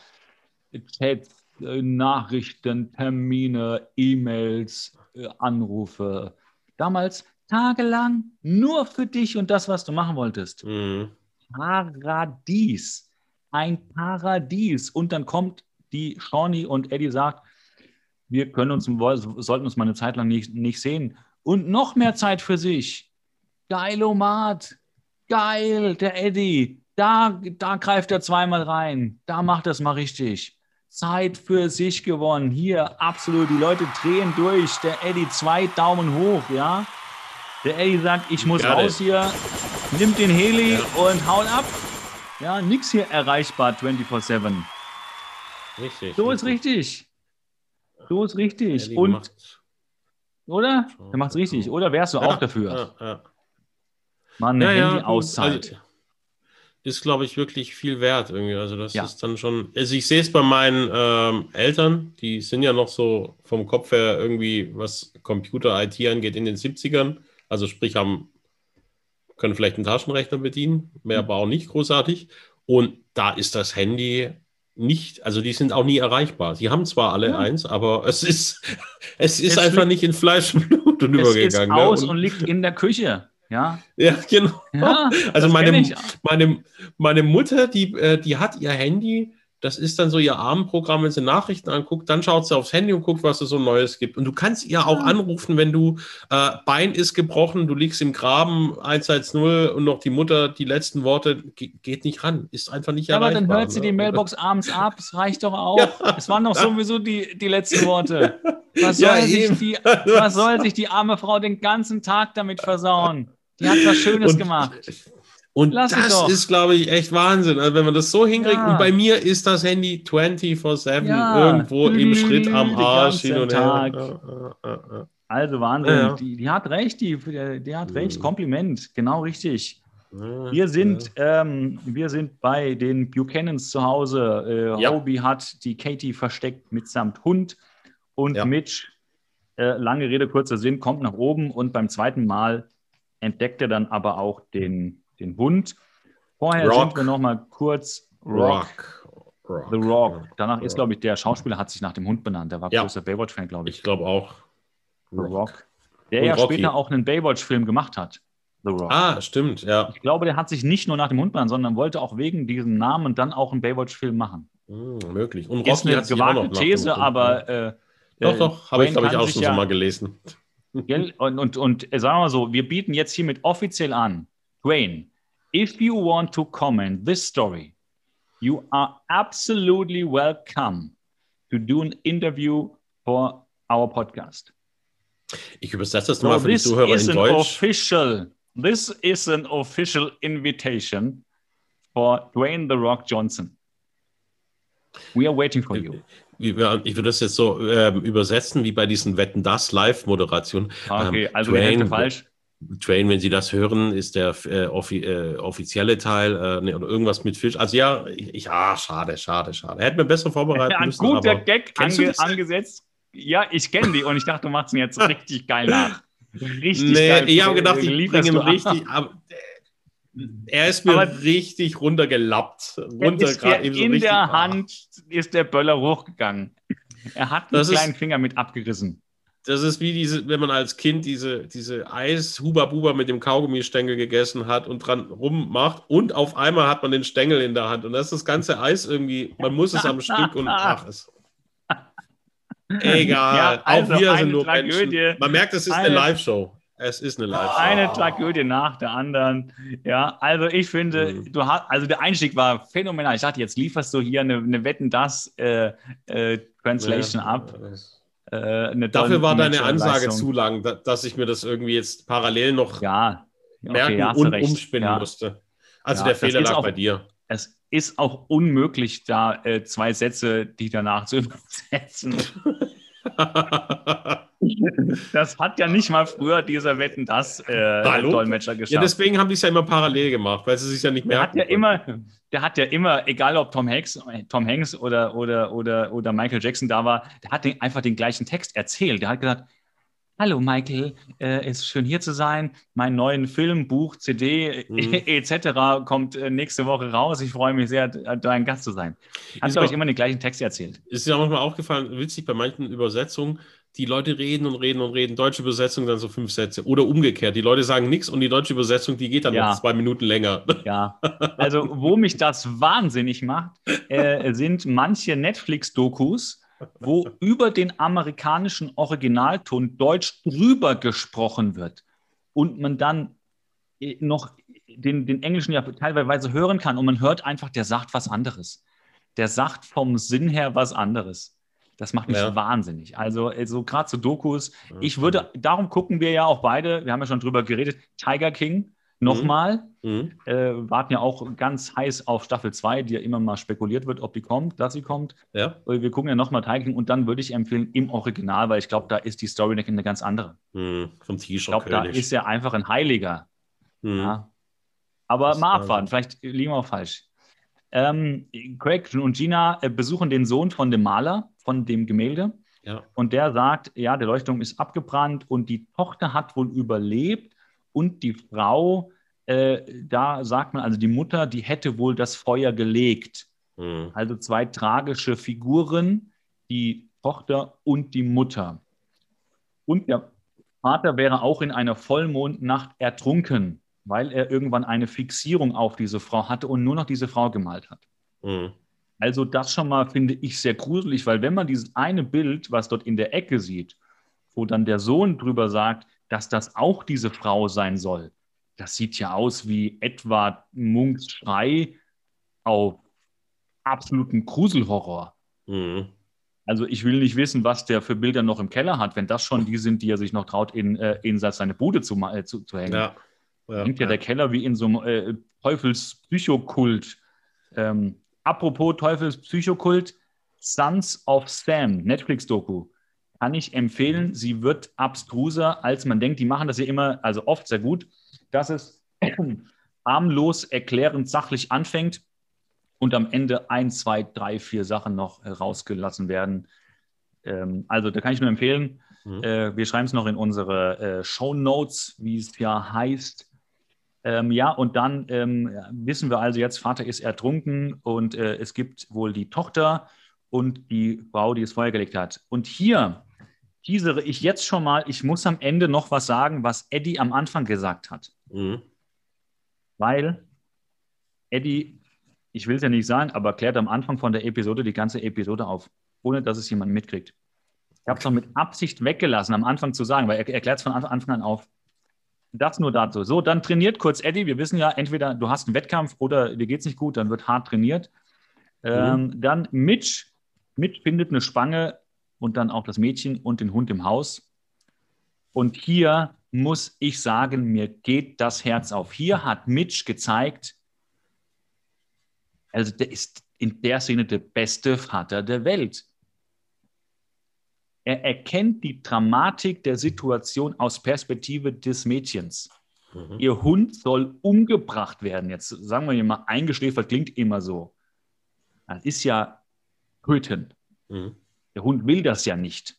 Chats, äh, Nachrichten, Termine, E-Mails, äh, Anrufe. Damals tagelang nur für dich und das, was du machen wolltest. Hm. Paradies. Ein Paradies. Und dann kommt die Shawnee und Eddie sagt, wir können uns, sollten uns mal eine Zeit lang nicht, nicht sehen. Und noch mehr Zeit für sich. Geilomat. Geil, der Eddie. Da, da greift er zweimal rein. Da macht er es mal richtig. Zeit für sich gewonnen. Hier, absolut. Die Leute drehen durch. Der Eddie, zwei Daumen hoch, ja. Der Eddie sagt, ich muss Ja, raus hier, nimmt den Heli Ja. und haut ab. Ja, nix hier erreichbar 24-7. Richtig. So ist richtig. So ist richtig. Eddie Und, oder? Der macht's richtig. Oder wärst du auch dafür? Ja, ja. Mal eine Ja, ja, Handy-Auszeit. also, ist, glaube ich, wirklich viel wert irgendwie. Also das Ja. ist dann schon. Also ich sehe es bei meinen ähm, Eltern, die sind ja noch so vom Kopf her irgendwie, was Computer, IT angeht, in den 70ern. Also sprich, haben, können vielleicht einen Taschenrechner bedienen, mehr aber auch nicht großartig. Und da ist das Handy nicht, also die sind auch nie erreichbar. Sie haben zwar alle Ja. eins, aber es ist, es ist Es einfach nicht in Fleisch und Blut es ist übergegangen. ne? aus und liegt in der Küche. Ja, ja, genau. ja Also meine, meine, meine Mutter, die, äh, die hat ihr Handy, das ist dann so ihr Abendprogramm, wenn sie Nachrichten anguckt, dann schaut sie aufs Handy und guckt, was es so Neues gibt. Und du kannst ihr auch Ja. anrufen, wenn du äh, Bein ist gebrochen, du liegst im Graben 110 und noch die Mutter, die letzten Worte, ge geht nicht ran, ist einfach nicht Ja, aber dann hört sie ne? die Mailbox abends ab. Es reicht doch auch. Ja. Es waren doch sowieso die, die letzten Worte. Was soll, Ja, sich die, was soll sich die arme Frau den ganzen Tag damit versauen? Die hat was Schönes Und- gemacht. Und Lass das ist, glaube ich, echt Wahnsinn. Also wenn man das so hinkriegt, Ja. und bei mir ist das Handy 24-7 Ja. irgendwo im Schritt am Den Arsch hin und her. Also Wahnsinn. Die, die hat recht, die, die, hat recht. Mhm. Kompliment, genau richtig. Wir sind, ähm, wir sind bei den Buchanans zu Hause. Äh. Hobie hat die Katie versteckt mitsamt Hund und. Mitch, äh, lange Rede, kurzer Sinn, kommt nach oben und beim zweiten Mal entdeckt er dann aber auch den, den Hund. Vorher Rock. sind wir noch mal kurz Rock. Rock. The Rock. Danach ist, Rock. glaube ich, der Schauspieler hat sich nach dem Hund benannt. Der war Ja. großer Baywatch-Fan, glaube ich. Ich glaube auch. The Rock. Der Und ja Rocky. später auch einen Baywatch-Film gemacht hat. The Rock. Ah, stimmt, ja. Ich glaube, der hat sich nicht nur nach dem Hund benannt, sondern wollte auch wegen diesem Namen dann auch einen Baywatch-Film machen. Hm, möglich. Und Ist eine gewagte These, aber. Äh, Doch, äh, doch, habe ich, glaube ich, auch schon ja- so mal gelesen. Und, und, und äh, sagen wir mal so, wir bieten jetzt hiermit offiziell an. Dwayne, if you want to comment this story, you are absolutely welcome to do an interview for our podcast. Ich übersetze das so mal für die Zuhörer in Deutsch. Official, this is an official invitation for Dwayne The Rock Johnson. We are waiting for you. Ich würde das jetzt so ähm, übersetzen wie bei diesen Wetten das Live-Moderationen. Okay, ähm, also Dwayne, falsch. Train, wenn Sie das hören, ist der äh, offi äh, offizielle Teil äh, nee, oder irgendwas mit Fisch. Also ja, ich, ja, schade, schade, schade. Er hätte mir besser vorbereitet ein müssen. Ein guter Gag ange angesetzt. Ja, ich kenne die und ich dachte, du machst ihn jetzt richtig geil nach. Richtig nee, geil. Ich habe gedacht, ich bringe ihn richtig, aber er ist mir aber richtig runtergelappt. Runter, ist der, so in richtig, der Hand ist der Böller hochgegangen. Er hat einen kleinen ist, Finger mit abgerissen. Das ist wie diese, wenn man als Kind diese, diese Eis-Huba-Buba mit dem Kaugummistängel gegessen hat und dran rummacht und auf einmal hat man den Stängel in der Hand und das ist das ganze Eis irgendwie, man muss es am Stück und ach es. Egal, ja, also auch wir sind nur Tragödie, Menschen. Man merkt, es ist eine, eine Live-Show. Es ist eine Live-Show. Eine Tragödie nach der anderen. Ja, also ich finde, mhm. du hast, also der Einstieg war phänomenal. Ich dachte, jetzt lieferst du hier eine, eine Wetten das äh, äh, Translation ja, ab. Äh, Dafür war deine Ansage zu lang, dass ich mir das irgendwie jetzt parallel noch ja, okay, merken und recht. umspinnen ja. musste. Also der Fehler lag auch, bei dir. Es ist auch unmöglich, da äh, zwei Sätze, die danach zu übersetzen. das hat ja nicht mal früher dieser Wetten das äh, Dolmetscher geschafft. Ja, deswegen haben die es ja immer parallel gemacht, weil sie sich ja nicht mehr. Der hat ja immer, der hat ja immer, egal ob Tom Hanks, Tom Hanks oder, oder, oder, oder Michael Jackson da war, der hat den, einfach den gleichen Text erzählt. Der hat gesagt, Hallo Michael, äh, ist schön hier zu sein. Mein neuen Film, Buch, CD mhm. etc. kommt äh, nächste Woche raus. Ich freue mich sehr, dein Gast zu sein. Hat euch immer den gleichen Text erzählt. Ist ja manchmal aufgefallen, witzig bei manchen Übersetzungen, die Leute reden und reden und reden. Deutsche Übersetzung dann so fünf Sätze. Oder umgekehrt. Die Leute sagen nichts und die deutsche Übersetzung, die geht dann ja. noch zwei Minuten länger. Ja. Also, wo mich das wahnsinnig macht, äh, sind manche Netflix-Dokus wo über den amerikanischen Originalton Deutsch drüber gesprochen wird und man dann äh, noch den, den Englischen ja teilweise hören kann und man hört einfach, der sagt was anderes. Der sagt vom Sinn her was anderes. Das macht mich ja. wahnsinnig. Also, also gerade zu Dokus. Ich würde, darum gucken wir ja auch beide, wir haben ja schon drüber geredet, Tiger King Nochmal, mhm. äh, warten ja auch ganz heiß auf Staffel 2, die ja immer mal spekuliert wird, ob die kommt, dass sie kommt. Ja. Äh, wir gucken ja nochmal Tiger und dann würde ich empfehlen im Original, weil ich glaube, da ist die Story eine ganz andere. Mhm. Vom Ich glaube, da ist er einfach ein Heiliger. Mhm. Ja. Aber das mal abwarten, vielleicht liegen wir auch falsch. Ähm, Craig und Gina äh, besuchen den Sohn von dem Maler, von dem Gemälde. Ja. Und der sagt, ja, der Leuchtturm ist abgebrannt und die Tochter hat wohl überlebt und die Frau, äh, da sagt man, also die Mutter, die hätte wohl das Feuer gelegt. Mhm. Also zwei tragische Figuren, die Tochter und die Mutter. Und der Vater wäre auch in einer Vollmondnacht ertrunken, weil er irgendwann eine Fixierung auf diese Frau hatte und nur noch diese Frau gemalt hat. Mhm. Also das schon mal finde ich sehr gruselig, weil wenn man dieses eine Bild, was dort in der Ecke sieht, wo dann der Sohn drüber sagt, dass das auch diese Frau sein soll. Das sieht ja aus wie Edward Munks Schrei auf absoluten Gruselhorror. Mhm. Also ich will nicht wissen, was der für Bilder noch im Keller hat, wenn das schon die sind, die er sich noch traut, in, äh, in seine Bude zu, äh, zu, zu, hängen. Ja. Ja, Hängt ja, ja, der Keller wie in so einem äh, Teufelspsychokult. Ähm, apropos Teufelspsychokult, Sons of Sam, Netflix-Doku kann ich empfehlen. Sie wird abstruser, als man denkt. Die machen das ja immer, also oft sehr gut, dass es harmlos, erklärend, sachlich anfängt und am Ende ein, zwei, drei, vier Sachen noch rausgelassen werden. Ähm, also da kann ich nur empfehlen. Mhm. Äh, wir schreiben es noch in unsere äh, Show Notes, wie es ja heißt. Ähm, ja, und dann ähm, wissen wir also jetzt, Vater ist ertrunken und äh, es gibt wohl die Tochter und die Frau, die das Feuer gelegt hat. Und hier teasere ich jetzt schon mal, ich muss am Ende noch was sagen, was Eddie am Anfang gesagt hat. Mhm. Weil Eddie, ich will es ja nicht sagen, aber klärt am Anfang von der Episode die ganze Episode auf, ohne dass es jemand mitkriegt. Ich habe es doch mit Absicht weggelassen, am Anfang zu sagen, weil er erklärt es von Anfang an auf. Das nur dazu. So, dann trainiert kurz Eddie. Wir wissen ja, entweder du hast einen Wettkampf oder dir geht es nicht gut, dann wird hart trainiert. Ähm, mhm. Dann Mitch. Mitch findet eine Spange und dann auch das Mädchen und den Hund im Haus. Und hier muss ich sagen, mir geht das Herz auf. Hier hat Mitch gezeigt, also der ist in der Szene der beste Vater der Welt. Er erkennt die Dramatik der Situation aus Perspektive des Mädchens. Mhm. Ihr Hund soll umgebracht werden. Jetzt sagen wir mal, eingeschläfert klingt immer so. Das ist ja töten. Mhm. Der Hund will das ja nicht.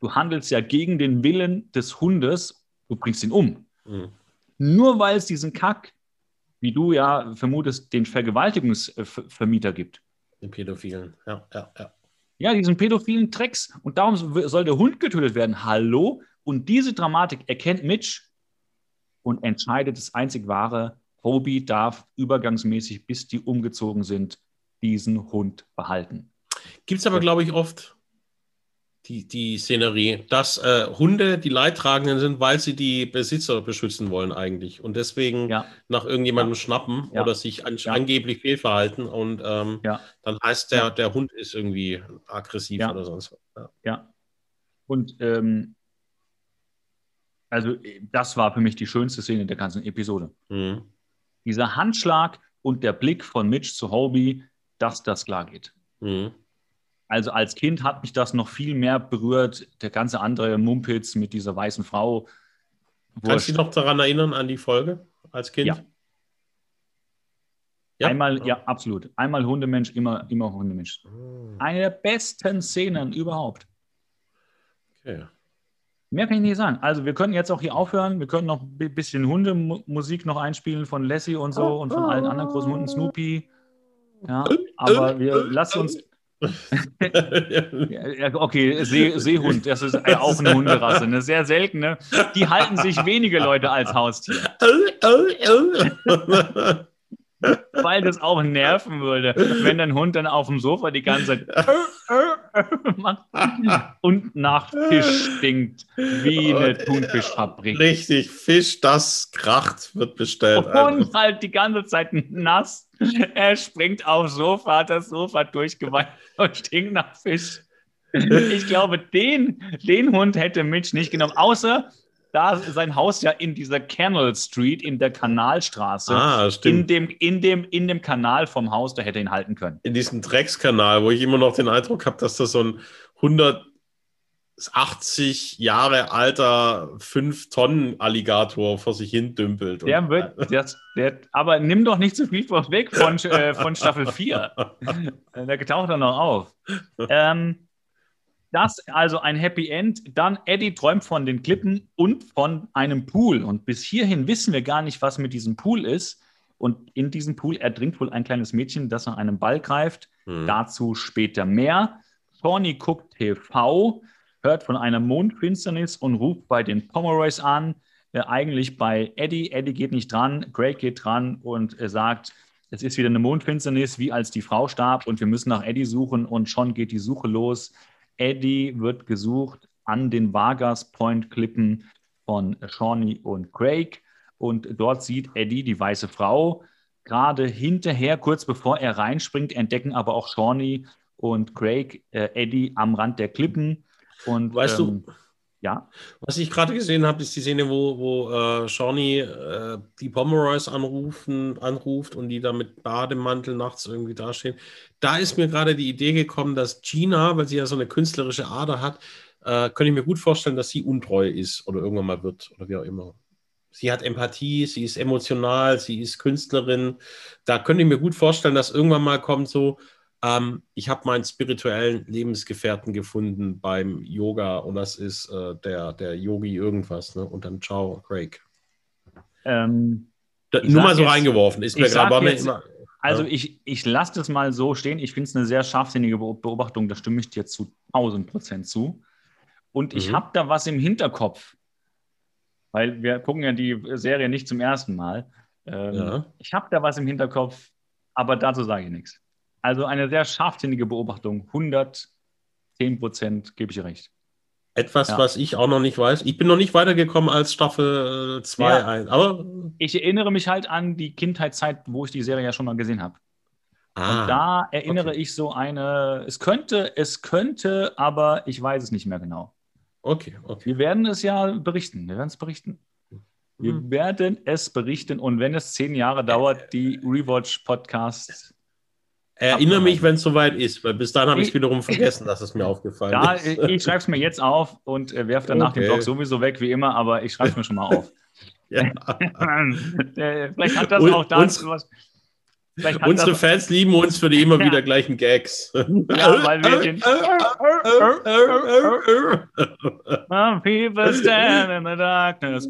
Du handelst ja gegen den Willen des Hundes, du bringst ihn um. Mhm. Nur weil es diesen Kack, wie du ja vermutest, den Vergewaltigungsvermieter gibt. Den Pädophilen, ja, ja, ja. Ja, diesen pädophilen Drecks. Und darum soll der Hund getötet werden. Hallo? Und diese Dramatik erkennt Mitch und entscheidet das einzig wahre, Hobie darf übergangsmäßig, bis die umgezogen sind, diesen Hund behalten. Gibt es aber, glaube ich, oft die, die Szenerie, dass äh, Hunde die Leidtragenden sind, weil sie die Besitzer beschützen wollen eigentlich und deswegen ja. nach irgendjemandem ja. schnappen ja. oder sich an, angeblich fehlverhalten und ähm, dann heißt der, der Hund ist irgendwie aggressiv oder sonst was. Ja. Und ähm, also das war für mich die schönste Szene der ganzen Episode. Mhm. Dieser Handschlag und der Blick von Mitch zu Hobie, dass das klar geht. Mhm. Also als Kind hat mich das noch viel mehr berührt, der ganze andere Mumpitz mit dieser weißen Frau. Kannst du dich noch daran erinnern, an die Folge als Kind? Ja. ja? Einmal, ja, absolut. Einmal Hundemensch, immer, immer Hundemensch. Oh. Eine der besten Szenen überhaupt. Okay. Mehr kann ich nicht sagen. Also wir können jetzt auch hier aufhören. Wir können noch ein bisschen Hundemusik noch einspielen von Lassie und so und von allen anderen großen Hunden, Snoopy. Ja, aber wir lassen uns okay, See, Seehund, das ist auch eine Hunderasse, eine sehr seltene. Die halten sich wenige Leute als Haustier. Weil das auch nerven würde, wenn dein Hund dann auf dem Sofa die ganze Zeit macht und nach Fisch stinkt, wie eine Thunfischfabrik. Richtig, Fisch, das kracht, wird bestellt. Und halt die ganze Zeit nass. Er springt aufs Sofa, hat das Sofa durchgeweint und stinkt nach Fisch. Ich glaube, den, den Hund hätte Mitch nicht genommen, außer da sein Haus ja in dieser Canal Street, in der Kanalstraße, ah, stimmt. In, dem, in, dem, in dem Kanal vom Haus, da hätte er ihn halten können. In diesem Dreckskanal, wo ich immer noch den Eindruck habe, dass da so ein 180 Jahre alter 5-Tonnen-Alligator vor sich hin dümpelt. Der wird, das, der, aber nimm doch nicht zu viel vorweg von, äh, von Staffel 4. der taucht dann noch auf. Ähm, das also ein Happy End. Dann Eddie träumt von den Klippen und von einem Pool. Und bis hierhin wissen wir gar nicht, was mit diesem Pool ist. Und in diesem Pool ertrinkt wohl ein kleines Mädchen, das nach einem Ball greift. Hm. Dazu später mehr. Tawny guckt TV, hört von einer Mondfinsternis und ruft bei den Pomeroys an. Äh, eigentlich bei Eddie. Eddie geht nicht dran, Greg geht dran und äh, sagt, es ist wieder eine Mondfinsternis, wie als die Frau starb und wir müssen nach Eddie suchen und schon geht die Suche los. Eddie wird gesucht an den Vargas Point Klippen von Shawnee und Craig. Und dort sieht Eddie die weiße Frau. Gerade hinterher, kurz bevor er reinspringt, entdecken aber auch Shawnee und Craig äh, Eddie am Rand der Klippen. Und, weißt ähm, du, ja. Was ich gerade gesehen habe, ist die Szene, wo, wo äh, Shawnee äh, die Pomeroys anrufen, anruft und die da mit Bademantel nachts irgendwie dastehen. Da ist mir gerade die Idee gekommen, dass Gina, weil sie ja so eine künstlerische Ader hat, äh, könnte ich mir gut vorstellen, dass sie untreu ist oder irgendwann mal wird oder wie auch immer. Sie hat Empathie, sie ist emotional, sie ist Künstlerin. Da könnte ich mir gut vorstellen, dass irgendwann mal kommt so, ähm, ich habe meinen spirituellen Lebensgefährten gefunden beim Yoga und das ist äh, der, der Yogi irgendwas. Ne? Und dann ciao, Craig. Ähm, da, nur mal so jetzt, reingeworfen. Ist mir gerade immer. Also ja. ich, ich lasse das mal so stehen. Ich finde es eine sehr scharfsinnige Beobachtung. Da stimme ich dir zu 1000 Prozent zu. Und ich mhm. habe da was im Hinterkopf. Weil wir gucken ja die Serie nicht zum ersten Mal. Ähm, ja. Ich habe da was im Hinterkopf, aber dazu sage ich nichts. Also eine sehr scharfsinnige Beobachtung. 110 Prozent gebe ich recht. Etwas, ja. was ich auch noch nicht weiß. Ich bin noch nicht weitergekommen als Staffel 2. Ja, aber ich erinnere mich halt an die Kindheitszeit, wo ich die Serie ja schon mal gesehen habe. Ah, und da erinnere okay. ich so eine, es könnte, es könnte, aber ich weiß es nicht mehr genau. Okay, okay. Wir werden es ja berichten. Wir werden es berichten. Wir hm. werden es berichten und wenn es zehn Jahre dauert, die Rewatch-Podcasts. Erinnere mich, wenn es soweit ist, weil bis dann habe ich es wiederum vergessen, dass es mir aufgefallen da, ist. Ich schreibe es mir jetzt auf und äh, werfe danach okay. den Blog sowieso weg, wie immer, aber ich schreibe es mir schon mal auf. ja. Äh, vielleicht hat das und, auch dazu was. Unsere Fans lieben uns für die immer ja. wieder gleichen Gags. Ja, weil wir den People stand in the darkness.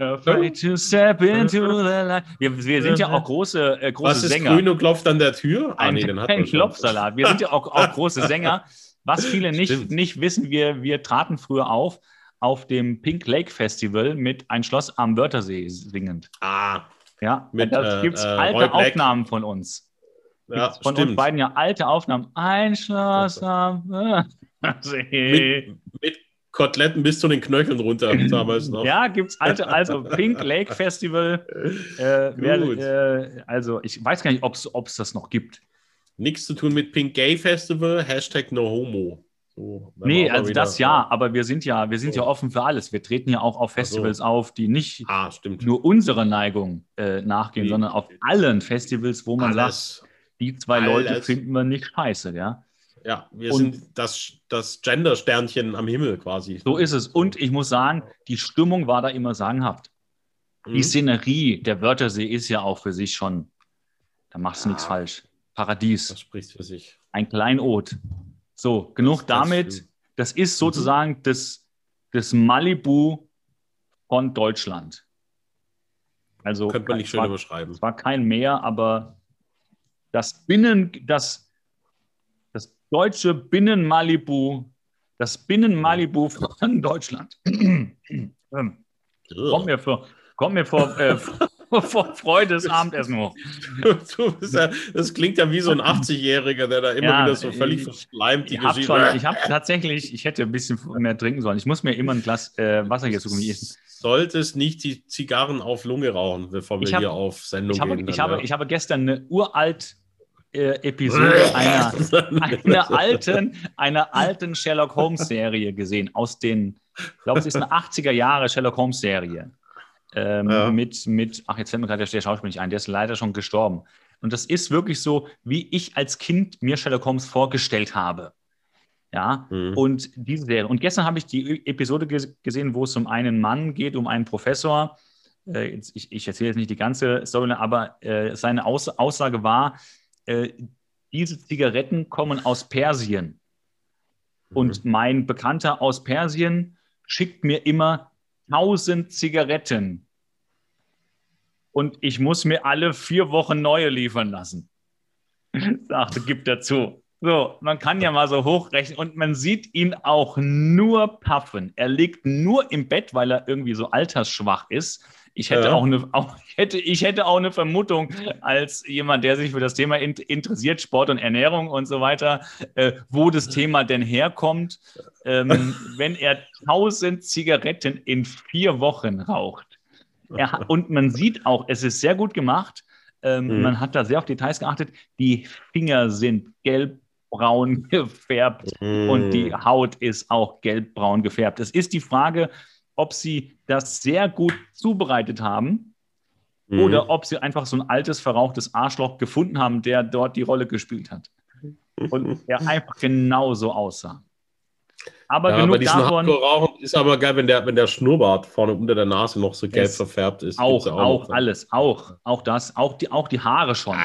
Afraid to step into the light. Wir, wir sind ja auch große, äh, große Was ist Sänger. Grün und klopft an der Tür? Ah, nee, den hat Ein Klopfsalat. Wir sind ja auch, auch große Sänger. Was viele nicht, nicht wissen, wir, wir traten früher auf auf dem Pink Lake Festival mit Ein Schloss am Wörthersee singend. Ah. Ja, mit, da gibt es äh, alte Aufnahmen von uns. Ja, von stimmt. uns beiden ja alte Aufnahmen. Ein Schloss am mit, mit Koteletten bis zu den Knöcheln runter damals noch. Ja, gibt es alte, also Pink Lake Festival. Äh, wer, äh, also ich weiß gar nicht, ob es das noch gibt. Nichts zu tun mit Pink Gay Festival, Hashtag No Homo. So, nee, also das ja, aber wir sind ja, wir sind so. ja offen für alles. Wir treten ja auch auf Festivals so. auf, die nicht ah, nur unserer Neigung äh, nachgehen, nee. sondern auf allen Festivals, wo man alles. sagt, die zwei alles. Leute finden wir nicht scheiße, ja. Ja, wir und sind das, das Gender-Sternchen am Himmel quasi. So ist es. Und ich muss sagen, die Stimmung war da immer sagenhaft. Mhm. Die Szenerie, der Wörthersee ist ja auch für sich schon, da machst du ja. nichts falsch. Paradies. Das spricht für sich. Ein Kleinod. So, genug das, damit. Das ist mhm. sozusagen mhm. das, das Malibu von Deutschland. Also könnte man nicht schön beschreiben. Es war kein Meer, aber das Binnen, das, das deutsche Binnen-Malibu, das Binnen-Malibu von Deutschland. ähm, kommt mir vor, kommt mir vor, äh, vor Freude das Abendessen hoch. Ja, das klingt ja wie so ein 80-Jähriger, der da immer ja, wieder so völlig verschleimt die ich Geschichte. Schon, ich habe tatsächlich, ich hätte ein bisschen mehr trinken sollen. Ich muss mir immer ein Glas äh, Wasser hier zu essen. Solltest nicht die Zigarren auf Lunge rauchen, bevor wir hab, hier auf Sendung ich habe, gehen. Dann, ich, habe, ja. ich habe gestern eine uralt äh, Episode einer, einer, alten, einer alten Sherlock Holmes Serie gesehen aus den, ich glaube, es ist eine 80er Jahre Sherlock Holmes Serie. Ähm, ja. mit, mit, ach, jetzt fällt mir gerade der Schauspieler nicht ein, der ist leider schon gestorben. Und das ist wirklich so, wie ich als Kind mir Sherlock Holmes vorgestellt habe. Ja, mhm. und diese Serie. Und gestern habe ich die Episode gesehen, wo es um einen Mann geht, um einen Professor. Äh, jetzt, ich, ich, erzähle jetzt nicht die ganze Story, aber äh, seine Aus Aussage war, äh, diese Zigaretten kommen aus Persien. Mhm. Und mein Bekannter aus Persien schickt mir immer 1000 Zigaretten und ich muss mir alle vier Wochen neue liefern lassen. Sagte, gibt dazu. So, man kann ja mal so hochrechnen und man sieht ihn auch nur paffen. Er liegt nur im Bett, weil er irgendwie so altersschwach ist. Ich hätte, ja. auch eine, auch, hätte, ich hätte auch eine Vermutung als jemand, der sich für das Thema in, interessiert, Sport und Ernährung und so weiter, äh, wo das Thema denn herkommt, ähm, wenn er 1000 Zigaretten in vier Wochen raucht. Er, und man sieht auch, es ist sehr gut gemacht. Ähm, mhm. Man hat da sehr auf Details geachtet. Die Finger sind gelbbraun gefärbt mhm. und die Haut ist auch gelbbraun gefärbt. Es ist die Frage, ob sie das sehr gut zubereitet haben mhm. oder ob sie einfach so ein altes, verrauchtes Arschloch gefunden haben, der dort die Rolle gespielt hat. Und er einfach genauso aussah. Aber ja, genug davon. Rauchen ist aber geil, wenn der, wenn der Schnurrbart vorne unter der Nase noch so gelb verfärbt ist. Auch, auch, auch alles, auch, auch das, auch die, auch die Haare schon.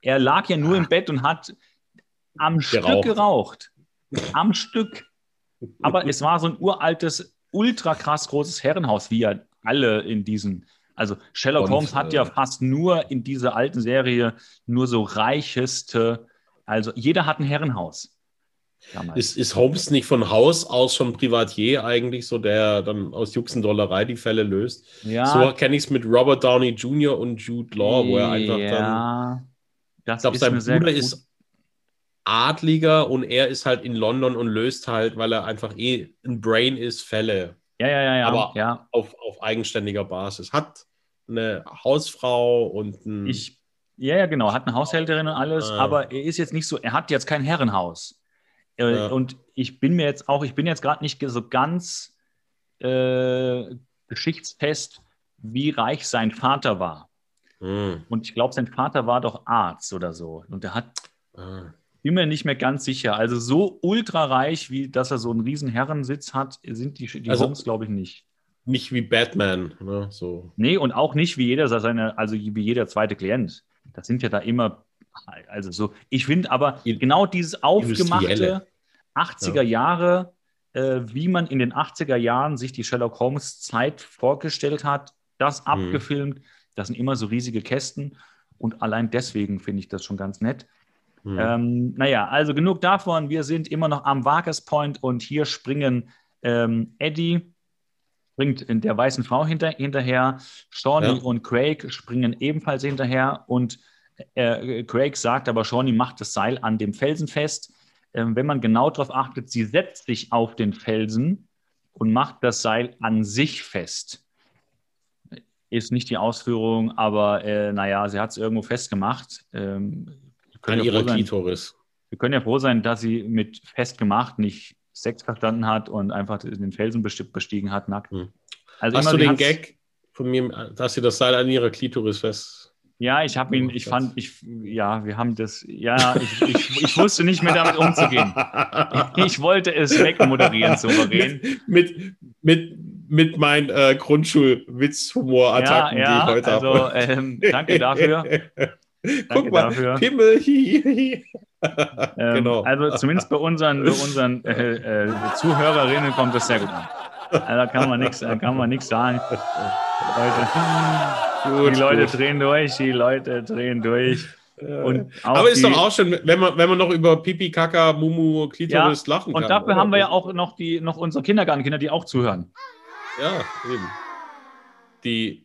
Er lag ja nur im Bett und hat am geraucht. Stück geraucht. Am Stück. Aber es war so ein uraltes ultra krass großes Herrenhaus, wie ja alle in diesen. Also Sherlock Und, Holmes hat ja äh, fast nur in dieser alten Serie nur so reicheste, also jeder hat ein Herrenhaus. Ist, ist, Holmes nicht von Haus aus schon Privatier eigentlich, so der dann aus Juxendollerei die Fälle löst? Ja. So kenne ich es mit Robert Downey Jr. und Jude Law, wo er einfach ja, dann. Das ich glaube, sein Bruder ist Adliger und er ist halt in London und löst halt, weil er einfach eh ein Brain ist, Fälle. Ja, ja, ja, ja. Aber ja. Auf, auf eigenständiger Basis. Hat eine Hausfrau und ein ich, Ja, ja, genau. Hat eine Haushälterin und alles, ah. aber er ist jetzt nicht so, er hat jetzt kein Herrenhaus. Äh, ja. Und ich bin mir jetzt auch, ich bin jetzt gerade nicht so ganz äh, geschichtsfest, wie reich sein Vater war. Mhm. Und ich glaube, sein Vater war doch Arzt oder so. Und er hat, mhm. Bin mir nicht mehr ganz sicher. Also so ultrareich, wie dass er so einen riesen Herrensitz hat, sind die, die also, Holmes, glaube ich, nicht. Nicht wie Batman, ne? So. Nee, und auch nicht wie jeder seine, also wie jeder zweite Klient. Das sind ja da immer, also so, ich finde aber genau dieses aufgemachte 80er ja. Jahre, äh, wie man in den 80er Jahren sich die Sherlock Holmes Zeit vorgestellt hat, das mhm. abgefilmt, das sind immer so riesige Kästen und allein deswegen finde ich das schon ganz nett. Mhm. Ähm, naja, also genug davon. Wir sind immer noch am Vargas Point und hier springen ähm, Eddie, springt in der weißen Frau hinter, hinterher. Shawnee ja. und Craig springen ebenfalls hinterher und äh, Craig sagt aber, Shawnee macht das Seil an dem Felsen fest. Ähm, wenn man genau darauf achtet, sie setzt sich auf den Felsen und macht das Seil an sich fest. Ist nicht die Ausführung, aber äh, naja, sie hat es irgendwo festgemacht. Ähm, an ihrer Klitoris. Wir können ja froh sein, dass sie mit festgemacht nicht Sex verstanden hat und einfach den Felsen bestiegen hat, nackt. Hm. Also Hast du den Gag von mir, dass sie das Seil an ihrer Klitoris fest. Ja, ich habe ihn, ich fand, ich, ja, wir haben das, ja, ich, ich, ich wusste nicht mehr damit umzugehen. Ich wollte es wegmoderieren, souverän. mit, mit, mit meinen äh, Grundschulwitz-Humor-Attacken, ja, ja, die ich heute also, habe. Ähm, danke dafür. Guck mal, dafür. Pimmel, hi, hi. Ähm, genau. Also zumindest bei unseren, bei unseren äh, äh, Zuhörerinnen kommt das sehr gut an. Also, da kann man nichts, kann man nichts sagen. Leute, gut, die Leute gut. drehen durch, die Leute drehen durch. Aber ist doch auch schon, wenn man, wenn man noch über Pipi, Kaka, Mumu, Klitoris ja, lachen kann. Und dafür oder? haben wir ja auch noch, die, noch unsere Kindergartenkinder, die auch zuhören. Ja, eben. Die,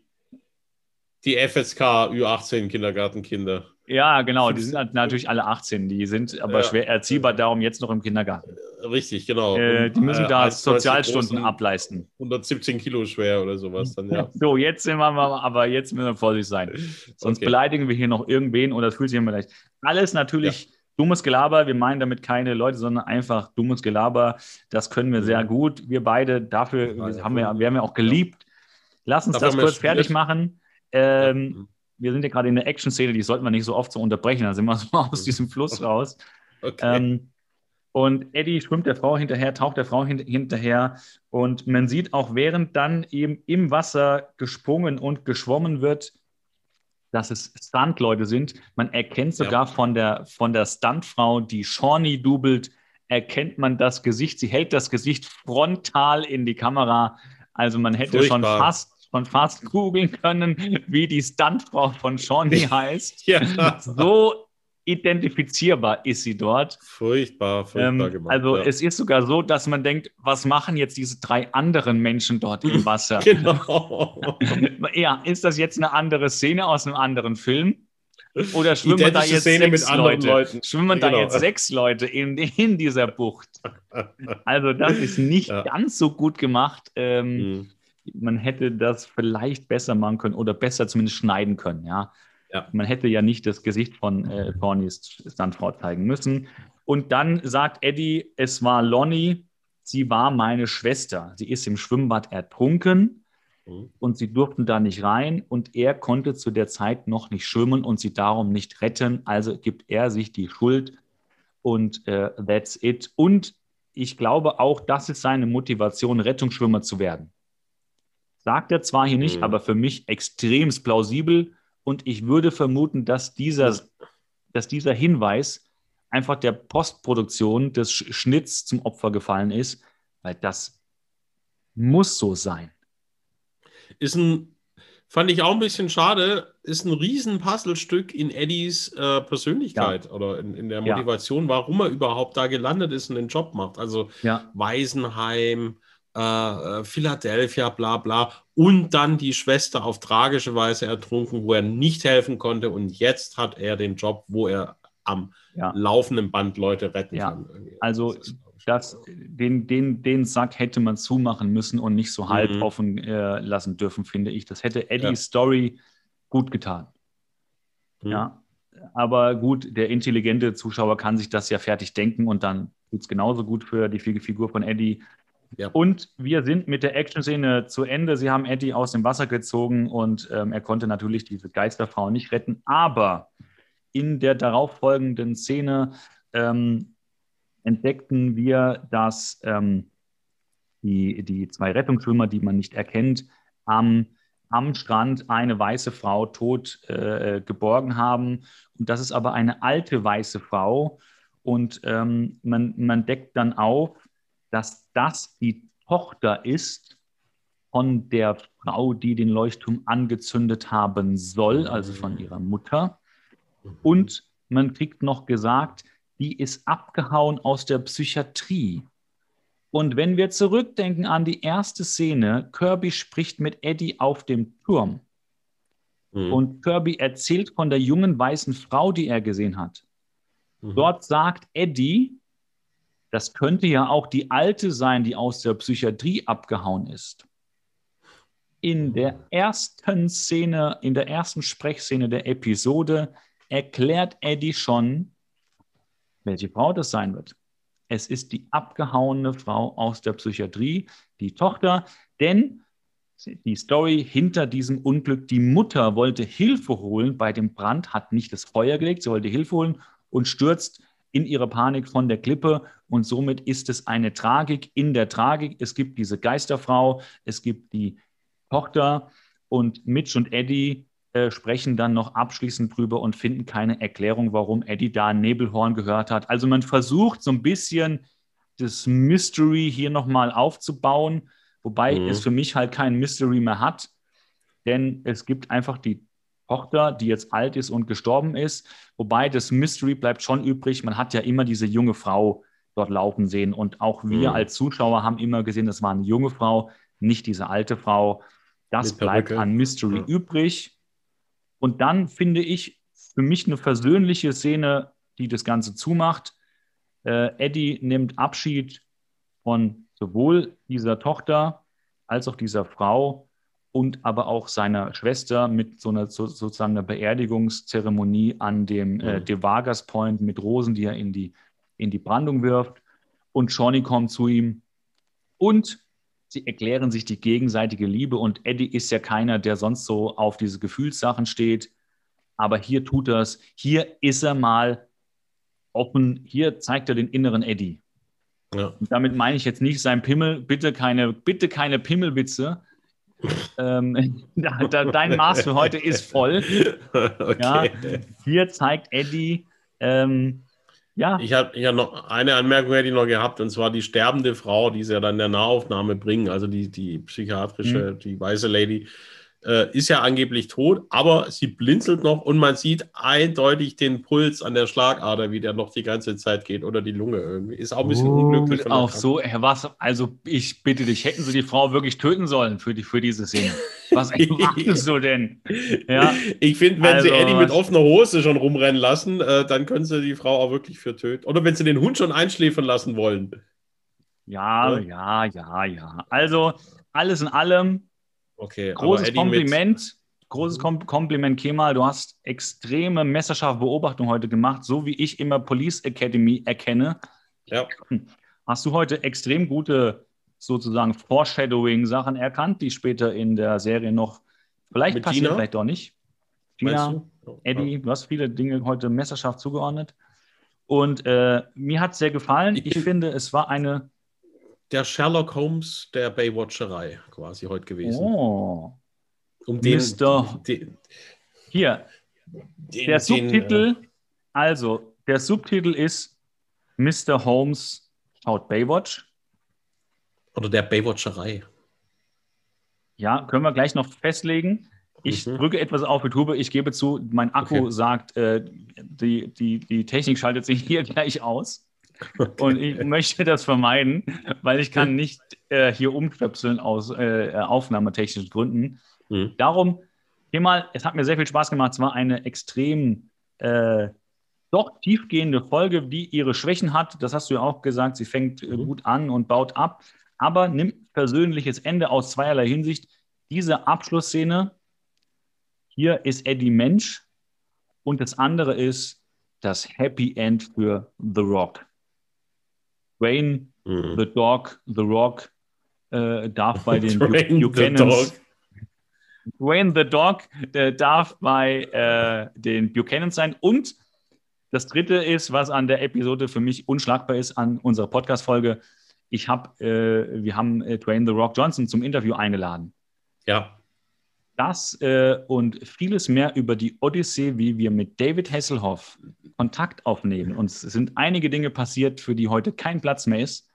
die FSK Ü18 Kindergartenkinder. Ja, genau, die sind halt natürlich alle 18, die sind aber ja. schwer erziehbar, darum jetzt noch im Kindergarten. Richtig, genau. Äh, die müssen äh, da Sozialstunden ableisten. 117 Kilo schwer oder sowas dann, ja. So, jetzt sind wir mal, aber jetzt müssen wir vorsichtig sein. Sonst okay. beleidigen wir hier noch irgendwen oder fühlt sich immer leicht. Alles natürlich ja. dummes Gelaber, wir meinen damit keine Leute, sondern einfach dummes Gelaber. Das können wir sehr gut. Wir beide, dafür haben wir, wir haben ja auch geliebt. Lass uns dafür das kurz fertig machen. Ähm, wir sind ja gerade in der Action-Szene, die sollten wir nicht so oft so unterbrechen, da sind wir so aus diesem Fluss raus. Okay. Ähm, und Eddie schwimmt der Frau hinterher, taucht der Frau hin hinterher und man sieht auch, während dann eben im Wasser gesprungen und geschwommen wird, dass es Stuntleute sind. Man erkennt sogar ja. von der, von der Stuntfrau, die Shawnee dubelt, erkennt man das Gesicht. Sie hält das Gesicht frontal in die Kamera. Also man hätte Furchtbar. schon fast schon fast googeln können, wie die Stuntfrau von Shawnee heißt. ja. So identifizierbar ist sie dort. Furchtbar, furchtbar ähm, gemacht. Also ja. es ist sogar so, dass man denkt, was machen jetzt diese drei anderen Menschen dort im Wasser? genau. ja, ist das jetzt eine andere Szene aus einem anderen Film? Oder schwimmen da jetzt Szene sechs Leute? Schwimmen genau. da jetzt sechs Leute in, in dieser Bucht? Also das ist nicht ja. ganz so gut gemacht. Ähm, mhm man hätte das vielleicht besser machen können oder besser zumindest schneiden können, ja. ja. Man hätte ja nicht das Gesicht von äh, Cornys Stuntfrau zeigen müssen. Und dann sagt Eddie, es war Lonnie, sie war meine Schwester. Sie ist im Schwimmbad ertrunken mhm. und sie durften da nicht rein und er konnte zu der Zeit noch nicht schwimmen und sie darum nicht retten. Also gibt er sich die Schuld und äh, that's it. Und ich glaube auch, das ist seine Motivation, Rettungsschwimmer zu werden. Sagt er zwar hier nicht, mhm. aber für mich extrem plausibel. Und ich würde vermuten, dass dieser, dass dieser Hinweis einfach der Postproduktion des Schnitts zum Opfer gefallen ist, weil das muss so sein. Ist ein, fand ich auch ein bisschen schade, ist ein riesen Puzzlestück in Eddies äh, Persönlichkeit ja. oder in, in, der Motivation, ja. warum er überhaupt da gelandet ist und den Job macht. Also ja. Waisenheim, äh, äh, Philadelphia, bla bla. Und dann die Schwester auf tragische Weise ertrunken, wo er nicht helfen konnte. Und jetzt hat er den Job, wo er am ja. laufenden Band Leute retten ja. kann. Also das, den, den, den Sack hätte man zumachen müssen und nicht so halb mhm. offen äh, lassen dürfen, finde ich. Das hätte Eddies ja. Story gut getan. Mhm. Ja, aber gut, der intelligente Zuschauer kann sich das ja fertig denken und dann tut es genauso gut für die Figur von Eddie. Ja. Und wir sind mit der Action-Szene zu Ende. Sie haben Eddie aus dem Wasser gezogen und ähm, er konnte natürlich diese Geisterfrau nicht retten. Aber in der darauffolgenden Szene ähm, entdeckten wir, dass ähm, die, die zwei Rettungsschwimmer, die man nicht erkennt, am, am Strand eine weiße Frau tot äh, geborgen haben. Und das ist aber eine alte weiße Frau. Und ähm, man, man deckt dann auf, dass das die Tochter ist von der Frau, die den Leuchtturm angezündet haben soll, also von ihrer Mutter. Und man kriegt noch gesagt, die ist abgehauen aus der Psychiatrie. Und wenn wir zurückdenken an die erste Szene, Kirby spricht mit Eddie auf dem Turm. Mhm. Und Kirby erzählt von der jungen weißen Frau, die er gesehen hat. Mhm. Dort sagt Eddie, das könnte ja auch die alte sein, die aus der Psychiatrie abgehauen ist. In der ersten Szene, in der ersten Sprechszene der Episode erklärt Eddie schon, welche Frau das sein wird. Es ist die abgehauene Frau aus der Psychiatrie, die Tochter, denn die Story hinter diesem Unglück, die Mutter wollte Hilfe holen bei dem Brand, hat nicht das Feuer gelegt, sie wollte Hilfe holen und stürzt in ihrer Panik von der Klippe und somit ist es eine Tragik in der Tragik. Es gibt diese Geisterfrau, es gibt die Tochter und Mitch und Eddie äh, sprechen dann noch abschließend drüber und finden keine Erklärung, warum Eddie da ein Nebelhorn gehört hat. Also man versucht so ein bisschen das Mystery hier nochmal aufzubauen, wobei mhm. es für mich halt kein Mystery mehr hat, denn es gibt einfach die Tochter, die jetzt alt ist und gestorben ist. Wobei das Mystery bleibt schon übrig. Man hat ja immer diese junge Frau dort laufen sehen. Und auch wir mhm. als Zuschauer haben immer gesehen, das war eine junge Frau, nicht diese alte Frau. Das bleibt an Mystery ja. übrig. Und dann finde ich für mich eine versöhnliche Szene, die das Ganze zumacht. Äh, Eddie nimmt Abschied von sowohl dieser Tochter als auch dieser Frau und aber auch seiner Schwester mit so einer so, sozusagen einer Beerdigungszeremonie an dem äh, mhm. De Vargas Point mit Rosen, die er in die, in die Brandung wirft. Und Shawnee kommt zu ihm und sie erklären sich die gegenseitige Liebe. Und Eddie ist ja keiner, der sonst so auf diese Gefühlssachen steht. Aber hier tut er es. Hier ist er mal offen. Hier zeigt er den inneren Eddie. Ja. Und damit meine ich jetzt nicht sein Pimmel. Bitte keine, bitte keine Pimmelwitze ähm, dein Maß für heute ist voll. Okay. Ja, hier zeigt Eddie, ähm, ja. Ich habe hab noch eine Anmerkung hätte ich noch gehabt, und zwar die sterbende Frau, die sie ja dann in der Nahaufnahme bringen, also die, die psychiatrische, mhm. die weiße Lady, äh, ist ja angeblich tot, aber sie blinzelt noch und man sieht eindeutig den Puls an der Schlagader, wie der noch die ganze Zeit geht oder die Lunge irgendwie. Ist auch ein bisschen uh, unglücklich. Auch so, Herr Was, also ich bitte dich, hätten Sie die Frau wirklich töten sollen für, die, für diese Szene? Was erwartest du denn? Ja? Ich finde, wenn also, sie Eddie mit offener Hose schon rumrennen lassen, äh, dann können sie die Frau auch wirklich für töten. Oder wenn sie den Hund schon einschläfern lassen wollen. Ja, ja, ja, ja. Also alles in allem Okay, großes Kompliment. Großes Kom Kompliment, Kemal. Du hast extreme messerscharfe Beobachtung heute gemacht, so wie ich immer Police Academy erkenne. Ja. Hast du heute extrem gute sozusagen Foreshadowing-Sachen erkannt, die später in der Serie noch vielleicht Mit passieren, Gina? vielleicht doch nicht. Gina, oh, Eddie, ja. du hast viele Dinge heute messerscharf zugeordnet. Und äh, mir hat es sehr gefallen. Ich finde, es war eine der Sherlock Holmes der Baywatcherei quasi heute gewesen. Oh. Um den, Mr. Den, Hier. Den, der Subtitel, den, äh, also, der Subtitel ist Mr. Holmes schaut Baywatch. Oder der Baywatcherei. Ja, können wir gleich noch festlegen. Ich mhm. drücke etwas auf die Tube. Ich gebe zu, mein Akku okay. sagt, äh, die, die, die Technik schaltet sich hier gleich aus. Okay. Und ich möchte das vermeiden, weil ich kann nicht äh, hier umstöpseln aus äh, aufnahmetechnischen Gründen. Mhm. Darum, hier mal, es hat mir sehr viel Spaß gemacht. Es war eine extrem äh, doch tiefgehende Folge, die ihre Schwächen hat. Das hast du ja auch gesagt. Sie fängt äh, mhm. gut an und baut ab, aber nimmt persönliches Ende aus zweierlei Hinsicht. Diese Abschlussszene, hier ist Eddie Mensch Und das andere ist das Happy End für The Rock. Wayne, mhm. The Dog, The Rock äh, darf bei den Buchanans. Wayne the Dog äh, darf bei äh, den Buchanans sein. Und das dritte ist, was an der Episode für mich unschlagbar ist, an unserer Podcast-Folge. Ich habe, äh, wir haben äh, Dwayne The Rock Johnson zum Interview eingeladen. Ja. Das äh, und vieles mehr über die Odyssee, wie wir mit David Hasselhoff Kontakt aufnehmen. Und es sind einige Dinge passiert, für die heute kein Platz mehr ist.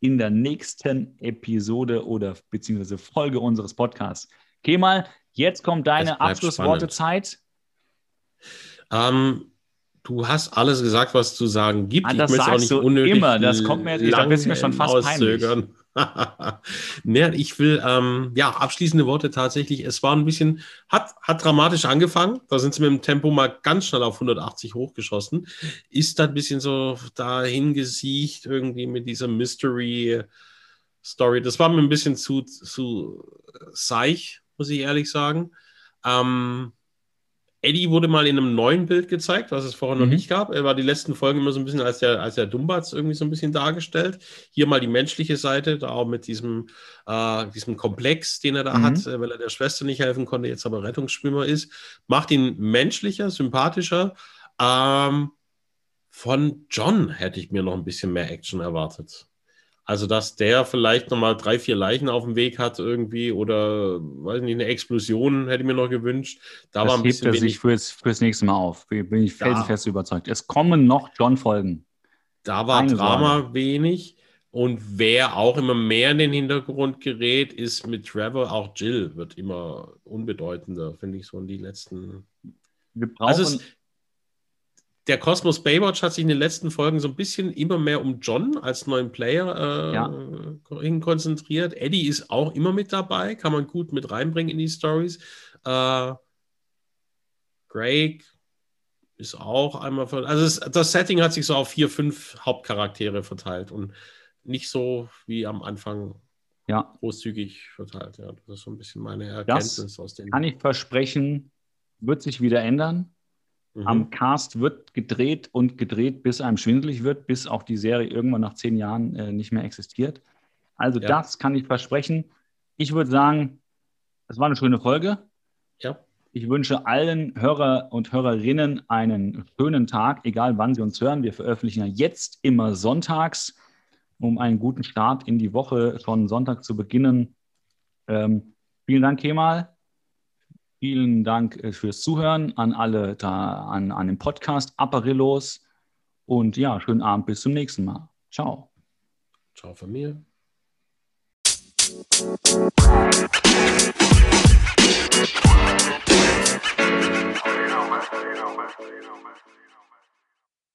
In der nächsten Episode oder beziehungsweise Folge unseres Podcasts. Kemal, jetzt kommt deine Abschlusswortezeit. Ähm, du hast alles gesagt, was zu sagen gibt. Ah, das ich sagst auch nicht du immer. Das kommt mir, da bist mir schon fast auszögern. peinlich. ich will, ähm, ja, abschließende Worte tatsächlich. Es war ein bisschen, hat, hat dramatisch angefangen. Da sind sie mit dem Tempo mal ganz schnell auf 180 hochgeschossen. Ist da ein bisschen so dahin gesiegt, irgendwie mit dieser Mystery Story. Das war mir ein bisschen zu, zu seich, muss ich ehrlich sagen. Ähm, Eddie wurde mal in einem neuen Bild gezeigt, was es vorher mhm. noch nicht gab. Er war die letzten Folgen immer so ein bisschen als der, als der Dumbatz irgendwie so ein bisschen dargestellt. Hier mal die menschliche Seite, da auch mit diesem, äh, diesem Komplex, den er da mhm. hat, äh, weil er der Schwester nicht helfen konnte, jetzt aber Rettungsschwimmer ist. Macht ihn menschlicher, sympathischer. Ähm, von John hätte ich mir noch ein bisschen mehr Action erwartet. Also, dass der vielleicht nochmal drei, vier Leichen auf dem Weg hat irgendwie oder, weiß nicht, eine Explosion hätte ich mir noch gewünscht. Da das war ein hebt er sich fürs, fürs nächste Mal auf. Bin ich felsenfest überzeugt. Es kommen noch John-Folgen. Da war Keine Drama Sorge. wenig. Und wer auch immer mehr in den Hintergrund gerät, ist mit Trevor, auch Jill wird immer unbedeutender, finde ich so in die letzten. Wir brauchen, also es, der Cosmos Baywatch hat sich in den letzten Folgen so ein bisschen immer mehr um John als neuen Player äh, ja. konzentriert. Eddie ist auch immer mit dabei, kann man gut mit reinbringen in die Stories. Äh, Greg ist auch einmal. Also es, das Setting hat sich so auf vier, fünf Hauptcharaktere verteilt und nicht so wie am Anfang ja. großzügig verteilt. Ja, das ist so ein bisschen meine Erkenntnis das aus den. Kann ich versprechen, wird sich wieder ändern. Mhm. Am Cast wird gedreht und gedreht, bis einem schwindelig wird, bis auch die Serie irgendwann nach zehn Jahren äh, nicht mehr existiert. Also ja. das kann ich versprechen. Ich würde sagen, es war eine schöne Folge. Ja. Ich wünsche allen Hörer und Hörerinnen einen schönen Tag, egal wann sie uns hören. Wir veröffentlichen ja jetzt immer sonntags, um einen guten Start in die Woche schon Sonntag zu beginnen. Ähm, vielen Dank, Kemal. Vielen Dank äh, fürs Zuhören an alle da an, an dem Podcast Apparillos. Und ja, schönen Abend, bis zum nächsten Mal. Ciao. Ciao von mir.